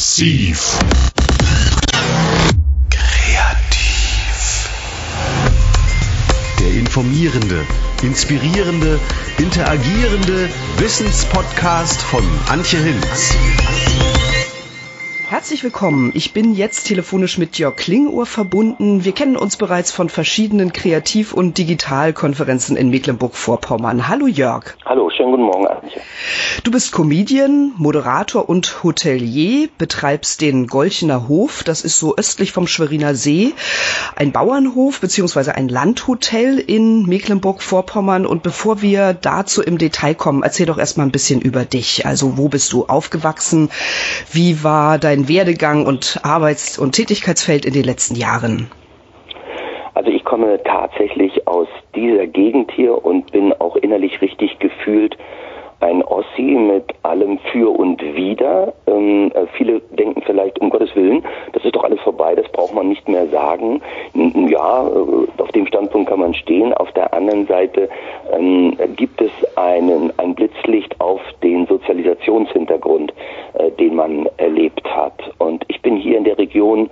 Massiv. Kreativ. Der informierende, inspirierende, interagierende Wissenspodcast von Antje Hinz. Herzlich willkommen. Ich bin jetzt telefonisch mit Jörg Klingohr verbunden. Wir kennen uns bereits von verschiedenen Kreativ- und Digitalkonferenzen in Mecklenburg-Vorpommern. Hallo Jörg. Hallo, schönen guten Morgen, Antje. Du bist Comedian, Moderator und Hotelier, betreibst den Golchener Hof, das ist so östlich vom Schweriner See, ein Bauernhof bzw. ein Landhotel in Mecklenburg-Vorpommern. Und bevor wir dazu im Detail kommen, erzähl doch erstmal ein bisschen über dich. Also wo bist du aufgewachsen? Wie war dein Werdegang und Arbeits- und Tätigkeitsfeld in den letzten Jahren? Also ich komme tatsächlich aus dieser Gegend hier und bin auch innerlich richtig gefühlt ein Ossi mit allem für und wider. Ähm, äh, viele denken vielleicht, um Gottes Willen, das ist doch alles vorbei, das braucht man nicht mehr sagen. Ja, äh, auf dem Standpunkt kann man stehen. Auf der anderen Seite ähm, gibt es einen, ein Blitzlicht auf den Sozialisationshintergrund, äh, den man erlebt hat. Und ich bin hier in der Region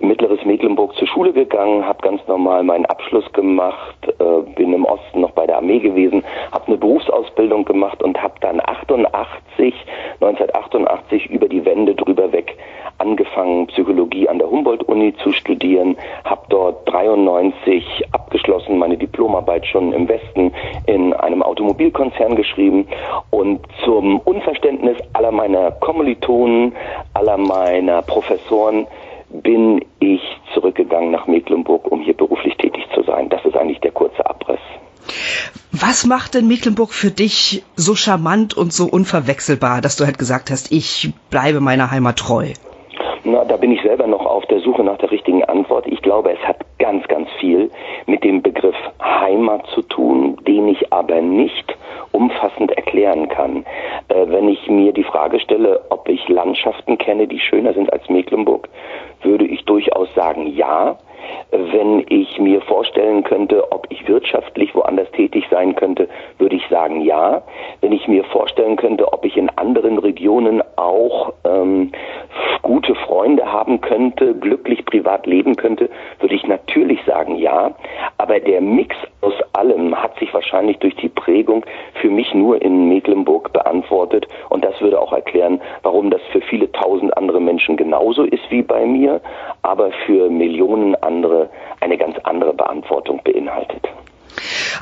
Mittleres Mecklenburg zur Schule gegangen, habe ganz normal meinen Abschluss gemacht, äh, bin im Osten noch bei der Armee gewesen, habe eine Berufsausbildung gemacht und habe dann 88, 1988 über die Wende drüber weg angefangen, Psychologie an der Humboldt-Uni zu studieren, habe dort 93 abgeschlossen, meine Diplomarbeit schon im Westen in einem Automobilkonzern geschrieben und zum Unverständnis aller meiner Kommilitonen, aller meiner Professoren bin ich zurückgegangen nach Mecklenburg, um hier beruflich tätig zu sein. Das ist eigentlich der kurze Abriss. Was macht denn Mecklenburg für dich so charmant und so unverwechselbar, dass du halt gesagt hast, ich bleibe meiner Heimat treu? Na, da bin ich selber noch auf der Suche nach der richtigen Antwort. Ich glaube, es hat ganz, ganz viel mit dem Begriff Heimat zu tun, den ich aber nicht umfassend erklären kann. Äh, wenn ich mir die Frage stelle, ob ich Landschaften kenne, die schöner sind als Mecklenburg, würde ich durchaus sagen, ja. Wenn ich mir vorstellen könnte, ob ich wirtschaftlich woanders tätig sein könnte, würde ich sagen ja. Wenn ich mir vorstellen könnte, ob ich in anderen Regionen auch ähm, gute Freunde haben könnte, glücklich privat leben könnte, würde ich natürlich sagen ja. Aber der Mix aus allem hat sich wahrscheinlich durch die Prägung für mich nur in Mecklenburg beantwortet. Und das würde auch erklären, warum das für viele tausend andere Menschen genauso ist wie bei mir, aber für Millionen andere eine ganz andere Beantwortung beinhaltet.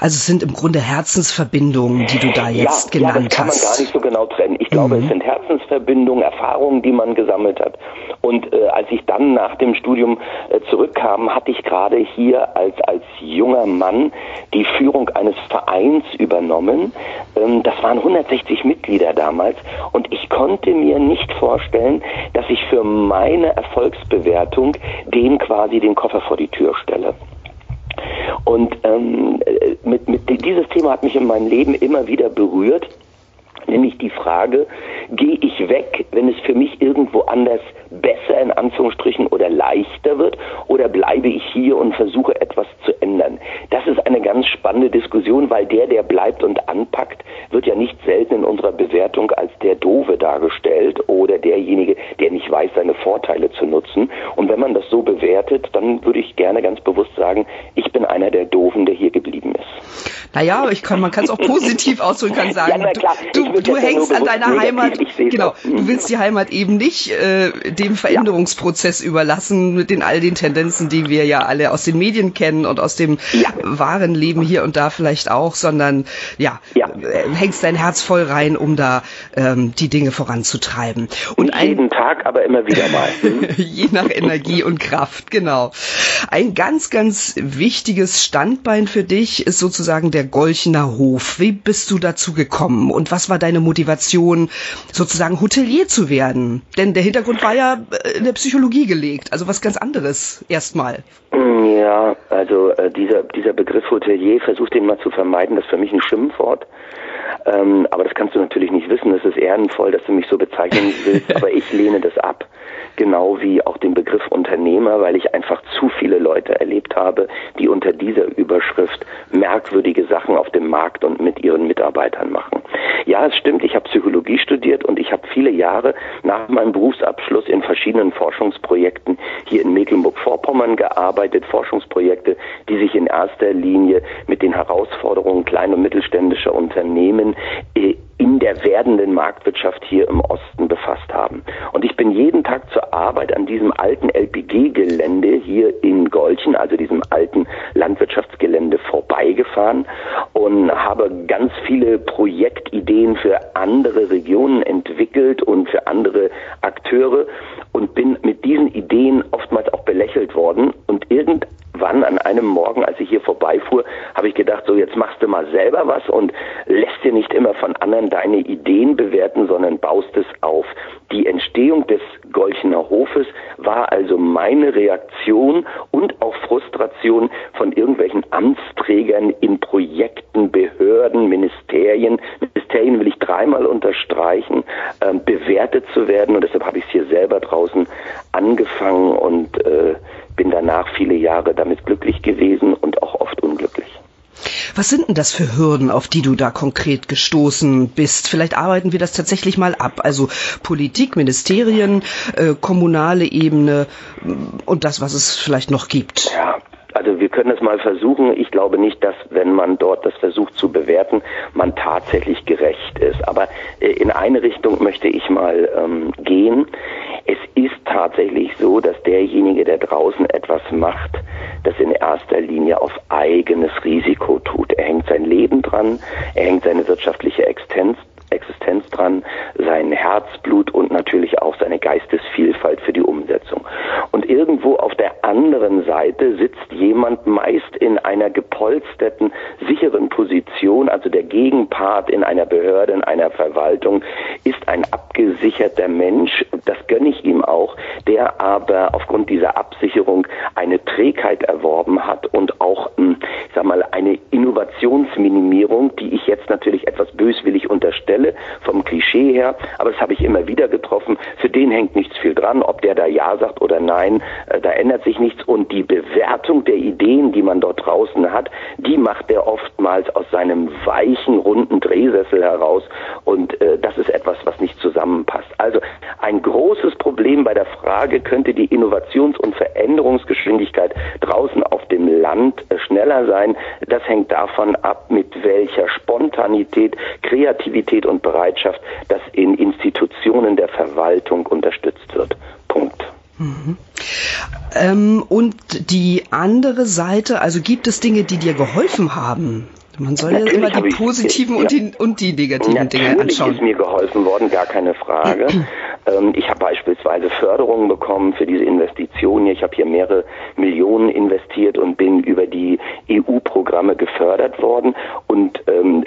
Also es sind im Grunde Herzensverbindungen, die du da jetzt ja, genannt ja, das kann hast. man gar nicht so genau trennen. Ich glaube, Mhm. es sind Herzensverbindungen, Erfahrungen, die man gesammelt hat. Und äh, als ich dann nach dem Studium äh, zurückkam, hatte ich gerade hier als, als junger Mann die Führung eines Vereins übernommen. Ähm, das waren 160 Mitglieder damals. Und ich konnte mir nicht vorstellen, dass ich für meine Erfolgsbewertung den quasi den Koffer vor die Tür stelle. Und ähm, mit, mit dieses Thema hat mich in meinem Leben immer wieder berührt, nämlich die Frage, gehe ich weg, wenn es für mich irgendwo anders besser in Anführungsstrichen oder leichter wird, oder bleibe ich hier und versuche etwas zu ändern? Das ist eine ganz spannende Diskussion, weil der, der bleibt und anpackt, wird ja nicht selten in unserer Bewertung als der Doofe dargestellt oder derjenige, der nicht weiß, seine Vorteile zu nutzen. Und wenn man das so bewertet, dann würde ich gerne ganz bewusst sagen, ich bin einer der Doofen, der hier geblieben ist. Naja, ich kann, man kann es auch positiv ausdrücken, kann sagen, Ja, na klar. du, du, du ja hängst an deiner Heimat, genau, auch. Mhm. du willst die Heimat eben nicht äh, dem Veränderungsprozess überlassen mit den all den Tendenzen, die wir ja alle aus den Medien kennen und aus dem Ja. wahren Leben hier und da vielleicht auch, sondern ja, Ja. äh, hängst dein Herz voll rein, um da ähm, die Dinge voranzutreiben. Und Nicht jeden Tag, aber immer wieder mal. Mhm. Je nach Energie und Kraft, genau. Ein ganz, ganz wichtiges Standbein für dich ist sozusagen der Golchener Hof. Wie bist du dazu gekommen und was war deine Motivation, sozusagen Hotelier zu werden? Denn der Hintergrund war ja äh, in der Psychologie gelegt, also was ganz anderes erstmal. Ja, also äh, dieser, dieser Begriff Hotelier, versuch den mal zu vermeiden, das ist für mich ein Schimpfwort. Ähm, aber das kannst du natürlich nicht wissen. Es ist ehrenvoll, dass du mich so bezeichnen willst, aber ich lehne das ab. Genau wie auch den Begriff Unternehmer, weil ich einfach zu viele Leute erlebt habe, die unter dieser Überschrift merkwürdige Sachen auf dem Markt und mit ihren Mitarbeitern machen. Ja, Ja, es stimmt. Ich habe Psychologie studiert und ich habe viele Jahre nach meinem Berufsabschluss in verschiedenen Forschungsprojekten hier in Mecklenburg-Vorpommern gearbeitet. Forschungsprojekte, die sich in erster Linie mit den Herausforderungen kleiner und mittelständischer Unternehmen äh, in der werdenden Marktwirtschaft hier im Osten befasst haben. Und ich bin jeden Tag zur Arbeit an diesem alten LPG-Gelände hier in Golchen, also diesem alten Landwirtschaftsgelände vorbeigefahren und habe ganz viele Projektideen für andere Regionen entwickelt und für andere Akteure und bin mit diesen Ideen oftmals auch belächelt worden und irgend wann an einem Morgen, als ich hier vorbeifuhr, habe ich gedacht, so jetzt machst du mal selber was und lässt dir nicht immer von anderen deine Ideen bewerten, sondern baust es auf. Die Entstehung des Golchener Hofes war also meine Reaktion und auch Frustration von irgendwelchen Amtsträgern in Projekten, Behörden, Ministerien. Ministerien will ich dreimal unterstreichen, äh, bewertet zu werden und deshalb habe ich es hier selber draußen angefangen und äh, bin danach viele Jahre damit glücklich gewesen und auch oft unglücklich. Was sind denn das für Hürden, auf die du da konkret gestoßen bist? Vielleicht arbeiten wir das tatsächlich mal ab. Also Politik, Ministerien, äh, kommunale Ebene mm, und das, was es vielleicht noch gibt. Ja, also wir können es mal versuchen. Ich glaube nicht, dass wenn man dort das versucht zu bewerten, man tatsächlich gerecht ist. Aber äh, in eine Richtung möchte ich mal ähm, gehen. Es ist tatsächlich so, dass derjenige, der draußen etwas macht, das in erster Linie auf eigenes Risiko tut. Er hängt sein Leben dran, er hängt seine wirtschaftliche Existenz Existenz dran, sein Herzblut und natürlich auch seine Geistesvielfalt für die Umsetzung. Und irgendwo auf der anderen Seite sitzt jemand meist in einer gepolsterten, sicheren Position, also der Gegenpart in einer Behörde, in einer Verwaltung, ist ein abgesicherter Mensch, das gönne ich ihm auch, der aber aufgrund dieser Absicherung eine Trägheit erworben hat und auch, hm, ich sag mal, eine Innovationsminimierung, die ich jetzt natürlich etwas böswillig unterstelle, Stelle vom Klischee her, aber das habe ich immer wieder getroffen. Für den hängt nichts viel dran, ob der da Ja sagt oder nein, äh, da ändert sich nichts und die Bewertung der Ideen, die man dort draußen hat, die macht er oftmals aus seinem weichen, runden Drehsessel heraus und äh, das ist etwas, was nicht zusammenpasst. Also ein großes Problem bei der Frage, könnte die Innovations- und Veränderungsgeschwindigkeit draußen auf dem Land äh, schneller sein, das hängt davon ab, mit welcher Spontanität, Kreativität und Bereitschaft, das in Institutionen der Verwaltung unterstützt wird. Punkt. Mhm. Ähm, und die andere Seite, also gibt es Dinge, die dir geholfen haben? Man soll Natürlich ja immer die positiven ich, und, die, und die negativen Natürlich Dinge anschauen. ist mir geholfen worden, gar keine Frage. ähm, ich habe beispielsweise Förderungen bekommen für diese Investitionen. Ich habe hier mehrere Millionen investiert und bin über die EU-Programme gefördert worden. Und ähm,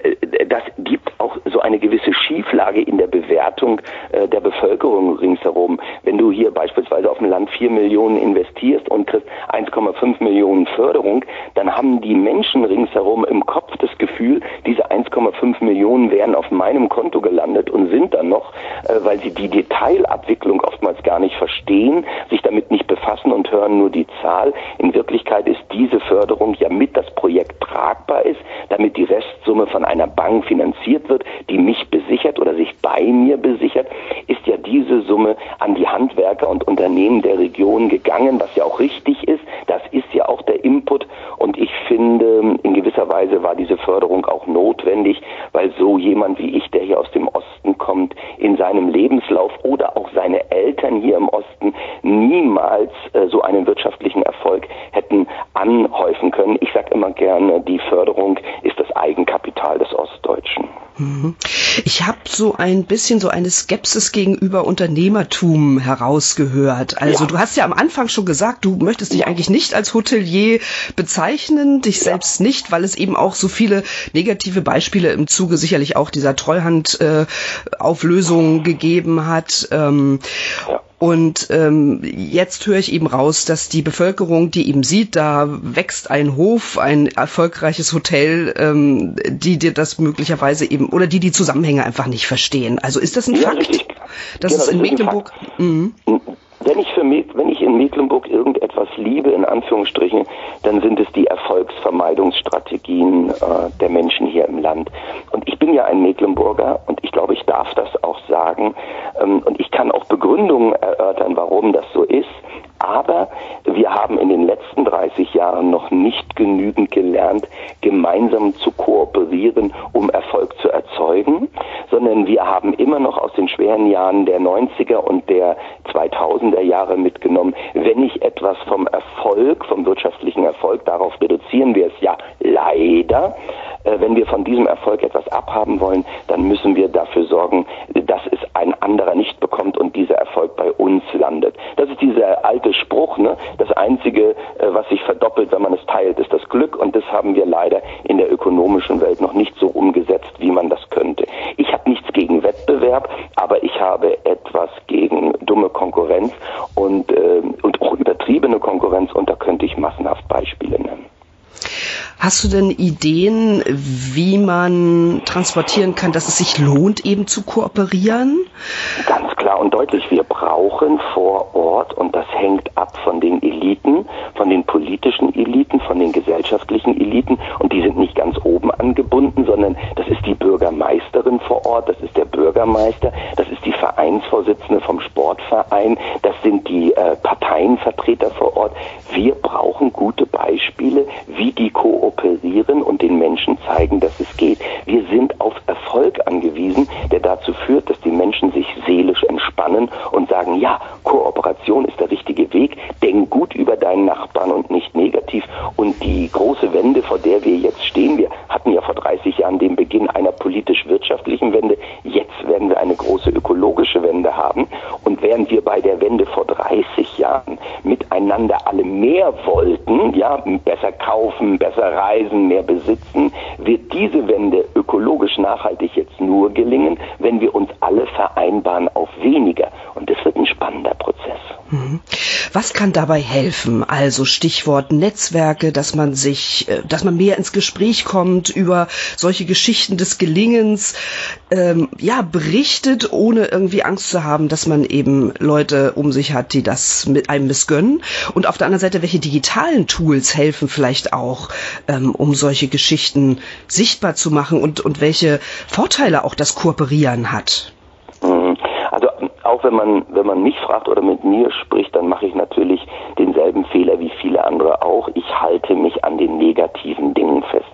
das gibt auch so eine gewisse Schieflage in der Bewertung äh, der Bevölkerung ringsherum. Wenn du hier beispielsweise auf dem Land vier Millionen investierst und kriegst 1,5 Millionen Förderung, dann haben die Menschen ringsherum im Kopf das Gefühl, diese 1,5 Millionen wären auf meinem Konto gelandet und sind dann noch, äh, weil sie die Detailabwicklung oftmals gar nicht verstehen, sich damit nicht befassen und hören nur die Zahl. In Wirklichkeit ist diese Förderung ja mit das Projekt tragbar ist, damit die Restsumme von einer Bank finanziert wird, die mich besichert oder sich bei mir besichert, ist ja diese Summe an die Handwerker und Unternehmen der Region gegangen, was ja auch richtig ist. Das ist ja auch der Input und ich finde, in gewisser Weise war diese Förderung auch notwendig, weil so jemand wie ich, der hier aus dem Osten kommt, in seinem Lebenslauf oder auch seine Eltern hier im Osten niemals äh, so einen wirtschaftlichen Erfolg hätten anhäufen können. Ich sage immer gerne, die Förderung ist das Eigenkapital des Ostdeutschen. Mhm. Ich habe so ein bisschen so eine Skepsis gegenüber Unternehmertum herausgehört. Also ja. du hast ja am Anfang schon gesagt, du möchtest dich eigentlich nicht als Hotelier bezeichnen, dich ja. selbst nicht, weil es eben auch so viele negative Beispiele im Zuge sicherlich auch dieser Treuhandauflösung äh, gegeben hat. Ähm, ja. Und ähm, jetzt höre ich eben raus, dass die Bevölkerung, die eben sieht, da wächst ein Hof, ein erfolgreiches Hotel, ähm, die dir das möglicherweise eben oder die die Zusammenhänge einfach nicht verstehen. Also ist das ein ja, Fakt, richtig. dass ja, es in Mecklenburg? Wenn ich, für, wenn ich in Mecklenburg irgendetwas liebe, in Anführungsstrichen, dann sind es die Erfolgsvermeidungsstrategien äh, der Menschen hier im Land. Und ich bin ja ein Mecklenburger und ich glaube, ich darf das auch sagen. Ähm, und ich kann auch Begründungen erörtern, warum das so ist. Aber wir haben in den letzten 30 Jahren noch nicht genügend gelernt, gemeinsam zu kooperieren, um Erfolg zu erzeugen, sondern wir haben immer noch aus den schweren Jahren der 90er und der 2000er Jahre mitgenommen, wenn ich etwas vom Erfolg, vom wirtschaftlichen Erfolg, darauf reduzieren wir es ja leider, äh, wenn wir von diesem Erfolg etwas abhaben wollen, dann müssen wir dafür sorgen, dass es ein anderer nicht bekommt und dieser Erfolg bei uns landet. Das ist dieser alte Spruch, ne? das Einzige, äh, was sich verdoppelt, wenn man es teilt, ist das Glück und das haben wir leider in der ökonomischen Welt noch nicht so umgesetzt, wie man das könnte. Ich habe nichts gegen Wettbewerb, aber ich habe etwas gegen dumme Konkurrenz und, äh, und auch übertriebene Konkurrenz und da könnte ich massenhaft Beispiele nennen. Hast du denn Ideen, wie man transportieren kann, dass es sich lohnt, eben zu kooperieren? Ganz klar und deutlich. Wir brauchen vor Ort, und das hängt ab von den Eliten, von den politischen Eliten, von den gesellschaftlichen Eliten, und die sind nicht ganz oben angebunden, sondern das ist die Bürgermeisterin vor Ort, das ist der Bürgermeister, das ist die Vereinsvorsitzende vom Sportverein, das sind die äh, Parteienvertreter vor Ort. Wir brauchen gute Beispiele, wie die kooperieren und den Menschen zeigen, dass es geht. Wir sind auf Erfolg angewiesen, der dazu führt, dass die Menschen sich seelisch entspannen und sagen, ja, Kooperation ist der richtige Weg, denk gut über deinen Nachbarn und nicht negativ. Und die große Wende, vor der wir jetzt stehen, wir hatten ja vor 30 Jahren den Beginn einer politisch-wirtschaftlichen Wende, jetzt werden wir eine große ökologische Wende haben. Und während wir bei der Wende vor 30 Jahren miteinander alle mehr wollten, ja, besser kaufen, besser reisen, mehr besitzen, wird diese Wende ökologisch nachhaltig jetzt nur gelingen, wenn wir uns alle vereinbaren auf weniger. Und das wird ein spannender Prozess. Mhm. Was kann dabei helfen? Also Stichwort Netzwerke, dass man sich, äh, dass man mehr ins Gespräch kommt über solche Geschichten des Gelingens, ähm, ja, berichtet, ohne irgendwie Angst zu haben, dass man eben Leute um sich hat, die das mit einem missgönnen. Und auf der anderen Seite, welche digitalen Tools helfen vielleicht auch, ähm, um solche Geschichten sichtbar zu machen und, und welche Vorteile auch das Kooperieren hat? Auch wenn man, wenn man mich fragt oder mit mir spricht, dann mache ich natürlich denselben Fehler wie viele andere auch. Ich halte mich an den negativen Dingen fest,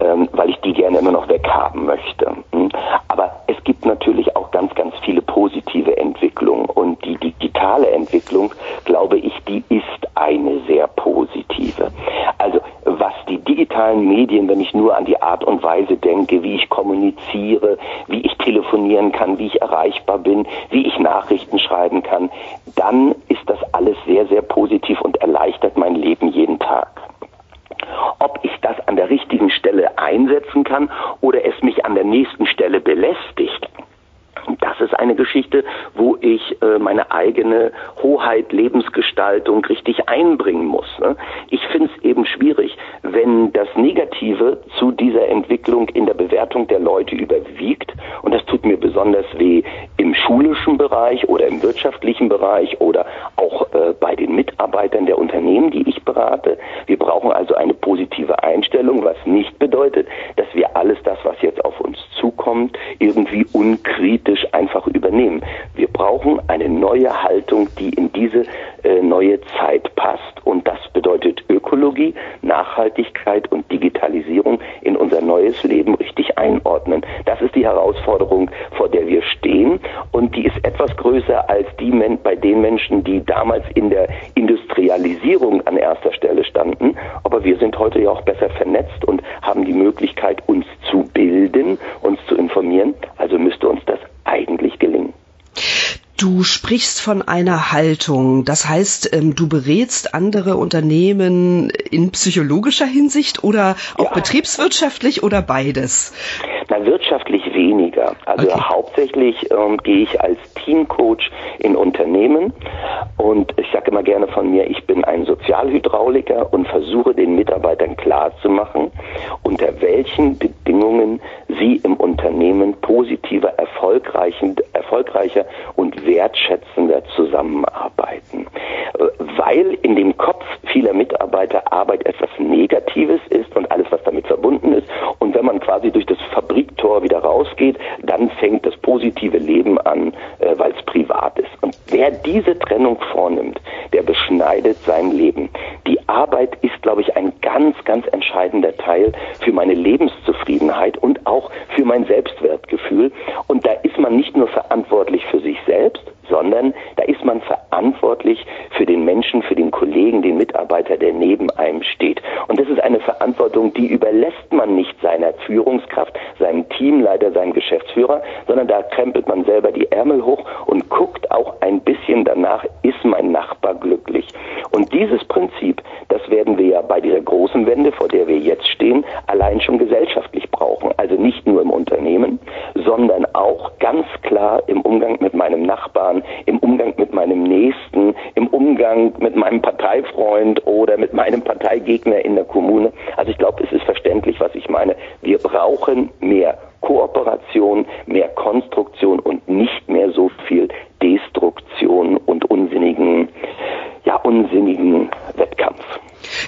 ähm, weil ich die gerne immer noch weghaben möchte. Hm? Aber es gibt natürlich auch ganz, ganz viele positive Entwicklungen und die digitale Entwicklung, glaube ich, die ist eine sehr positive. Also digitalen Medien, wenn ich nur an die Art und Weise denke, wie ich kommuniziere, wie ich telefonieren kann, wie ich erreichbar bin, wie ich Nachrichten schreiben kann, dann ist das alles sehr, sehr positiv und erleichtert mein Leben jeden Tag. Ob ich das an der richtigen Stelle einsetzen kann oder es mich an der nächsten Stelle belästigt, das ist eine Geschichte, wo ich äh, meine eigene Hoheit, Lebensgestaltung richtig einbringen muss. Ne? Ich finde es eben schwierig, wenn das Negative zu dieser Entwicklung in der Bewertung der Leute überwiegt. Und das tut mir besonders weh im schulischen Bereich oder im wirtschaftlichen Bereich oder auch äh, bei den Mitarbeitern der Unternehmen, die ich berate. Wir brauchen also eine positive Einstellung, was nicht bedeutet, dass wir alles das, was jetzt auf uns zukommt, irgendwie unkritisch einfach übernehmen. Wir brauchen eine neue Haltung, die in diese äh, neue Zeit passt. Und das bedeutet Ökologie, Nachhaltigkeit und Digitalisierung in unser neues Leben richtig einordnen. Das ist die Herausforderung, vor der wir stehen. Und die ist etwas größer als die bei den Menschen, die damals in der Industrialisierung an erster Stelle standen. Aber wir sind heute ja auch besser vernetzt und haben die Möglichkeit, uns zu bilden, uns zu informieren. Also müsste uns das eigentlich gelingen. Du sprichst von einer Haltung. Das heißt, ähm, du berätst andere Unternehmen in psychologischer Hinsicht oder auch ja. betriebswirtschaftlich oder beides? Na, wirtschaftlich weniger. Also okay. hauptsächlich ähm, gehe ich als Teamcoach in Unternehmen und ich sage immer gerne von mir, ich bin ein Sozialhydrauliker und versuche den Mitarbeitern klarzumachen, unter welchen Bedingungen sie im Unternehmen positiver, erfolgreichen, erfolgreicher und wertschätzender zusammenarbeiten. Äh, weil in dem Kopf vieler Mitarbeiter Arbeit etwas Negatives ist und alles, was damit verbunden ist. Und wenn man quasi durch das Fabriktor wieder rausgeht, dann fängt das positive Leben an, äh, weil es privat ist. Und wer diese Trennung vornimmt, der beschneidet sein Leben. Die Arbeit ist, glaube ich, ein ganz, ganz entscheidender Teil für meine Lebenszufriedenheit und auch für mein Selbstwertgefühl. Und da ist man nicht nur verantwortlich für sich selbst, sondern da ist man verantwortlich für den Menschen, für den Kollegen, den Mitarbeiter, der neben einem steht. Und das ist eine Verantwortung, die überlässt man nicht seiner Führungskraft, seinem Teamleiter, seinem Geschäftsführer, sondern da krempelt man selber die Ärmel hoch und guckt auch ein bisschen danach, ist mein Nachbar glücklich. Und dieses Prinzip, das werden wir ja bei dieser großen Wende, vor der wir jetzt stehen, allein schon gesellschaftlich brauchen. Also nicht nur im Unternehmen, sondern auch ganz klar im Umgang mit meinem Nachbarn, im Umgang mit meinem Nächsten, im Umgang mit meinem Parteifreund oder mit meinem Parteigegner in der Kommune. Also ich glaube, es ist verständlich, was ich meine. Wir brauchen mehr Kooperation, mehr Konstruktion und nicht mehr so viel Destruktion und unsinnigen, ja, unsinnigen.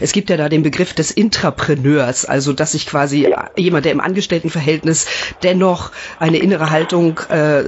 Es gibt ja da den Begriff des Intrapreneurs, also dass sich quasi jemand, der im Angestelltenverhältnis dennoch eine innere Haltung äh,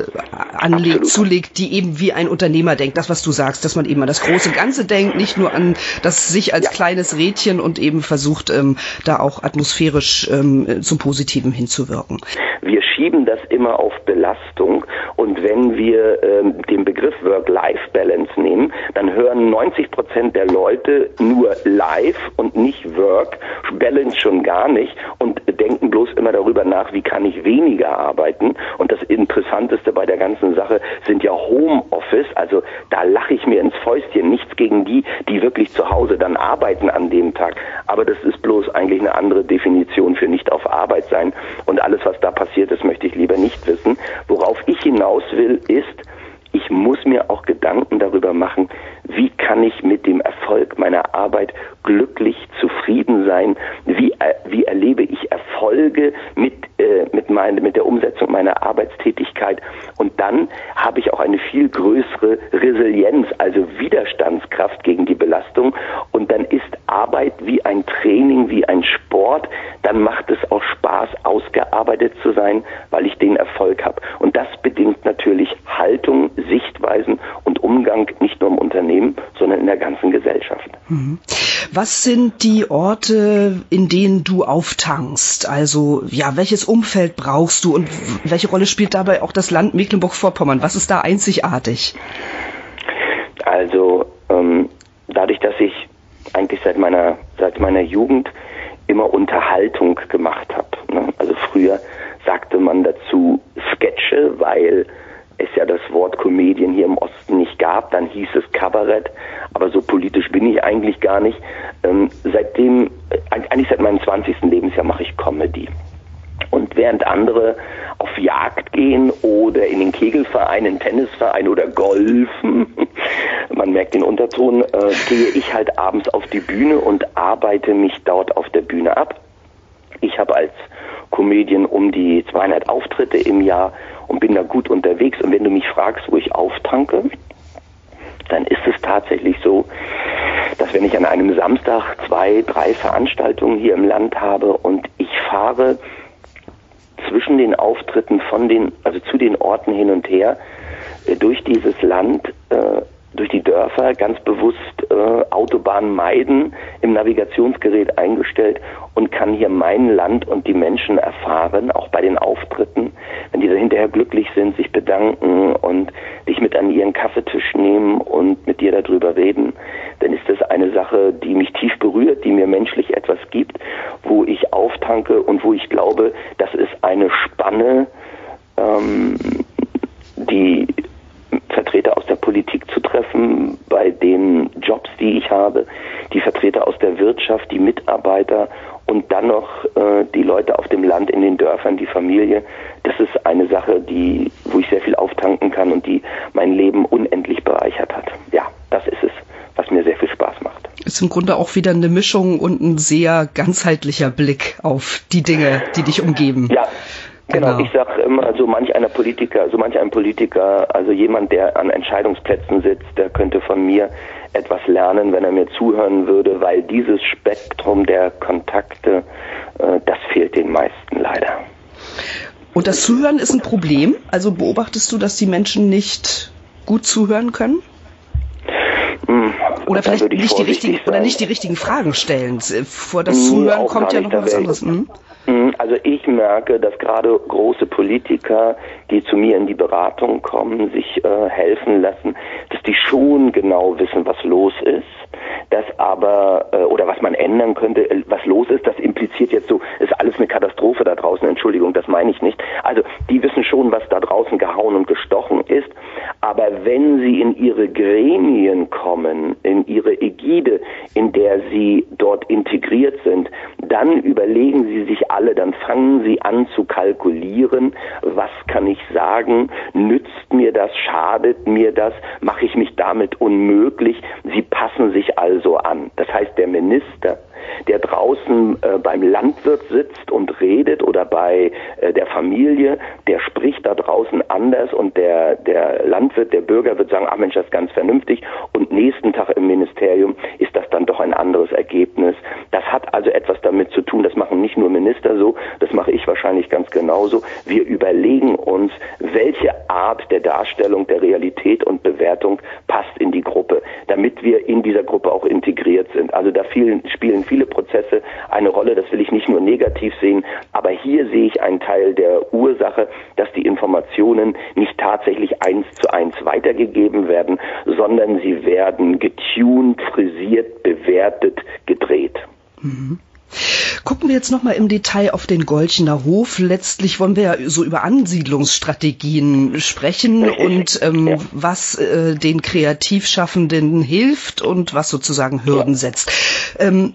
anlegt, Absolut. zulegt, die eben wie ein Unternehmer denkt. Das, was du sagst, dass man eben an das große Ganze denkt, nicht nur an das sich als ja. kleines Rädchen und eben versucht, ähm, da auch atmosphärisch ähm, zum Positiven hinzuwirken. Wir schieben das immer auf Belastung und wenn wir ähm, den Begriff Work-Life-Balance nehmen, dann hören 90 Prozent der Leute nur Life und nicht Work, Balance schon gar nicht und denken bloß immer darüber nach, wie kann ich weniger arbeiten. Und das Interessanteste bei der ganzen Sache sind ja Homeoffice. Also da lache ich mir ins Fäustchen. Nichts gegen die, die wirklich zu Hause dann arbeiten an dem Tag. Aber das ist bloß eigentlich eine andere Definition für nicht auf Arbeit sein. Und alles, was da passiert ist, möchte ich lieber nicht wissen. Worauf ich hinaus will, ist, ich muss mir auch Gedanken darüber machen, wie kann ich mit dem Erfolg meiner Arbeit glücklich zufrieden sein? Wie, äh, wie erlebe ich Erfolge mit, äh, mit, meine, mit der Umsetzung meiner Arbeitstätigkeit? Und dann habe ich auch eine viel größere Resilienz, also Widerstandskraft gegen die Belastung. Und dann ist Arbeit wie ein Training, wie ein Sport. Dann macht es auch Spaß, ausgearbeitet zu sein, weil ich den Erfolg habe. Und das bedingt natürlich Haltung, Sichtweisen und Umgang nicht nur im Unternehmen, sondern in der ganzen Gesellschaft. Mhm. Was sind die Orte, in denen du auftankst? Also, ja, welches Umfeld brauchst du und welche Rolle spielt dabei auch das Land Mecklenburg-Vorpommern? Was ist da einzigartig? Also, ähm, dadurch, dass ich eigentlich seit meiner, seit meiner Jugend immer Unterhaltung gemacht habe. Ne? Also früher sagte man dazu Sketche, weil es ja das Wort Comedian hier im Osten nicht gab, dann hieß es Kabarett, aber so politisch bin ich eigentlich gar nicht. Ähm, seitdem, äh, eigentlich seit meinem 20. Lebensjahr mache ich Comedy. Und während andere auf Jagd gehen oder in den Kegelverein, in den Tennisverein oder golfen, man merkt den Unterton, äh, gehe ich halt abends auf die Bühne und arbeite mich dort auf der Bühne ab. Ich habe als Comedian um die 200 Auftritte im Jahr und bin da gut unterwegs. Und wenn du mich fragst, wo ich auftanke, dann ist es tatsächlich so, dass wenn ich an einem Samstag zwei, drei Veranstaltungen hier im Land habe und ich fahre zwischen den Auftritten von den, also zu den Orten hin und her, äh, durch dieses Land, äh, durch die Dörfer ganz bewusst äh, Autobahnen meiden, im Navigationsgerät eingestellt und kann hier mein Land und die Menschen erfahren, auch bei den Auftritten, wenn die dann hinterher glücklich sind, sich bedanken und dich mit an ihren Kaffeetisch nehmen und mit dir darüber reden, dann ist das eine Sache, die mich tief berührt, die mir menschlich etwas gibt, wo ich auftanke und wo ich glaube, das ist eine Spanne, ähm, die Vertreter aus der Politik zu treffen, bei den Jobs, die ich habe, die Vertreter aus der Wirtschaft, die Mitarbeiter und dann noch äh, die Leute auf dem Land, in den Dörfern, die Familie. Das ist eine Sache, die, wo ich sehr viel auftanken kann und die mein Leben unendlich bereichert hat. Ja, das ist es, was mir sehr viel Spaß macht. Ist im Grunde auch wieder eine Mischung und ein sehr ganzheitlicher Blick auf die Dinge, die dich umgeben. Ja, Genau, genau. ich sage immer, so manch einer Politiker, so manch ein Politiker, also jemand, der an Entscheidungsplätzen sitzt, der könnte von mir etwas lernen, wenn er mir zuhören würde, weil dieses Spektrum der Kontakte, äh, das fehlt den meisten leider. Und das Zuhören ist ein Problem? Also beobachtest du, dass die Menschen nicht gut zuhören können? Hm, oder vielleicht nicht die richtigen oder nicht die richtigen Fragen stellen. Vor das Zuhören kommt ja noch was anderes. Hm? Hm? Also ich merke, dass gerade große Politiker, die zu mir in die Beratung kommen, sich äh, helfen lassen, dass die schon genau wissen, was los ist das aber, äh, oder was man ändern könnte, äh, was los ist, das impliziert jetzt so, ist alles eine Katastrophe da draußen, Entschuldigung, das meine ich nicht. Also die wissen schon, was da draußen gehauen und gestochen ist, aber wenn sie in ihre Gremien kommen, in ihre Ägide, in der sie dort integriert sind, dann überlegen sie sich alle, dann fangen sie an zu kalkulieren, was kann ich sagen, nützt mir das, schadet mir das, mache ich mich damit unmöglich, sie passen sich also an. Das heißt, der Minister der draußen äh, beim Landwirt sitzt und redet oder bei äh, der Familie, der spricht da draußen anders und der, der Landwirt, der Bürger wird sagen, ah Mensch, das ist ganz vernünftig. Und nächsten Tag im Ministerium ist das dann doch ein anderes Ergebnis. Das hat also etwas damit zu tun, das machen nicht nur Minister so, das mache ich wahrscheinlich ganz genauso. Wir überlegen uns, welche Art der Darstellung der Realität und Bewertung passt in die Gruppe, damit wir in dieser Gruppe auch integriert sind. Also da vielen, spielen viele Prozesse eine Rolle. Das will ich nicht nur negativ sehen, aber hier sehe ich einen Teil der Ursache, dass die Informationen nicht tatsächlich eins zu eins weitergegeben werden, sondern sie werden getuned, frisiert, bewertet, gedreht. Mhm. Gucken wir jetzt nochmal im Detail auf den Golchener Hof. Letztlich wollen wir ja so über Ansiedlungsstrategien sprechen und ähm, ja. was äh, den Kreativschaffenden hilft und was sozusagen Hürden ja. setzt. Ähm.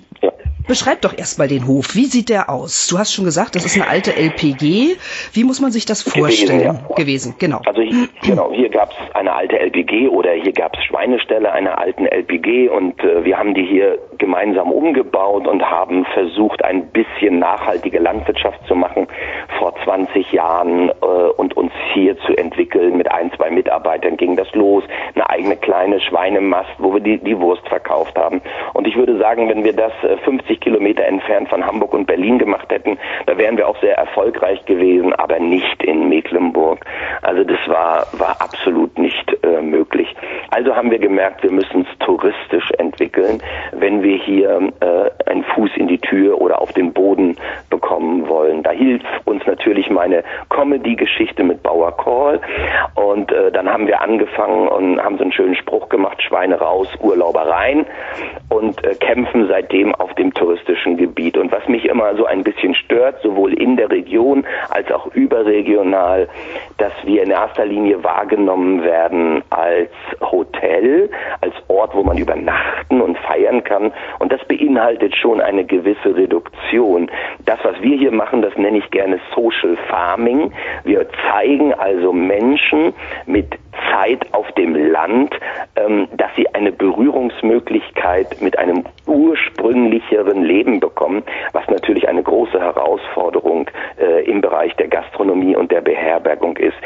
Beschreib doch erstmal den Hof. Wie sieht der aus? Du hast schon gesagt, das ist eine alte LPG. Wie muss man sich das vorstellen? Gewesen, ja. gewesen. genau. Also hier, genau, hier gab es eine alte LPG oder hier gab es Schweineställe einer alten LPG und äh, wir haben die hier gemeinsam umgebaut und haben versucht, ein bisschen nachhaltige Landwirtschaft zu machen vor 20 Jahren äh, und uns hier zu entwickeln. Mit ein, zwei Mitarbeitern ging das los. Eine eigene kleine Schweinemast, wo wir die, die Wurst verkauft haben. Und ich würde sagen, wenn wir das äh, 50 Kilometer entfernt von Hamburg und Berlin gemacht hätten, da wären wir auch sehr erfolgreich gewesen, aber nicht in Mecklenburg. Also das war, war absolut nicht äh, möglich. Also haben wir gemerkt, wir müssen es touristisch entwickeln, wenn wir hier äh, einen Fuß in die Tür oder auf den Boden bekommen wollen. Da hilft uns natürlich meine Comedy-Geschichte mit Bauer Call und äh, dann haben wir angefangen und haben so einen schönen Spruch gemacht, Schweine raus, Urlauber rein und äh, kämpfen seitdem auf dem touristischen Gebiet. Und was mich immer so ein bisschen stört, sowohl in der Region als auch überregional, dass wir in erster Linie wahrgenommen werden als Hotel, als Ort, wo man übernachten und feiern kann. Und das beinhaltet schon eine gewisse Reduktion. Das, was wir hier machen, das nenne ich gerne Social Farming. Wir zeigen also Menschen mit Zeit auf dem Land, ähm, dass sie eine Berührungsmöglichkeit mit einem ursprünglicheren Leben bekommen, was natürlich eine große Herausforderung äh, im Bereich der Gastronomie und der Beherbergung ist.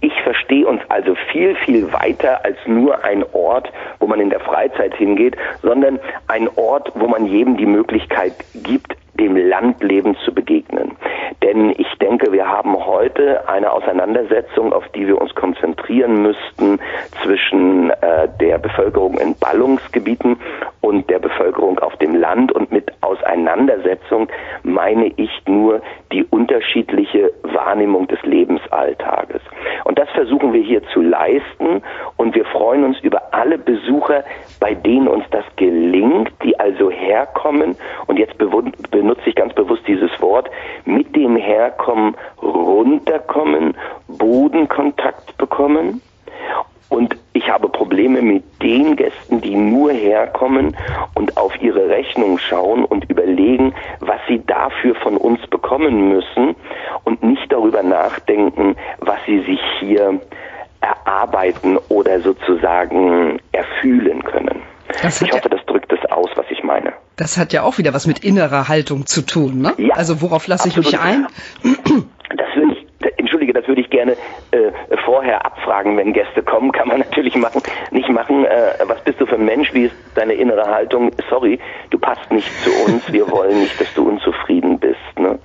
Ich verstehe uns also viel, viel weiter als nur ein Ort, wo man in der Freizeit hingeht, sondern ein Ort, wo man jedem die Möglichkeit gibt, dem Landleben zu begegnen. Denn ich denke, wir haben heute eine Auseinandersetzung, auf die wir uns konzentrieren müssten zwischen äh, der Bevölkerung in Ballungsgebieten und der Bevölkerung auf dem Land. Und mit Auseinandersetzung meine ich nur die unterschiedliche Wahrnehmung des Lebensalltages. Und das versuchen wir hier zu leisten. Und wir freuen uns über alle Besucher, bei denen uns das gelingt, die also herkommen. Und jetzt benutze ich ganz bewusst dieses Wort, mit dem Herkommen runterkommen, Bodenkontakt bekommen. Und ich habe Probleme mit den Gästen, die nur herkommen und auf ihre Rechnung schauen und überlegen, was sie dafür von uns bekommen müssen und nicht darüber nachdenken, was sie sich hier erarbeiten oder sozusagen erfühlen können. ich hoffe, das drückt es aus, was ich meine. Das hat ja auch wieder was mit innerer Haltung zu tun, ne? Ja, also worauf lasse ich mich ein? Das will ich gerne äh, vorher abfragen, wenn Gäste kommen. Kann man natürlich machen, nicht machen. Äh, was bist du für ein Mensch? Wie ist deine innere Haltung? Sorry, du passt nicht zu uns. Wir wollen nicht, dass du unzufrieden bist. Ne?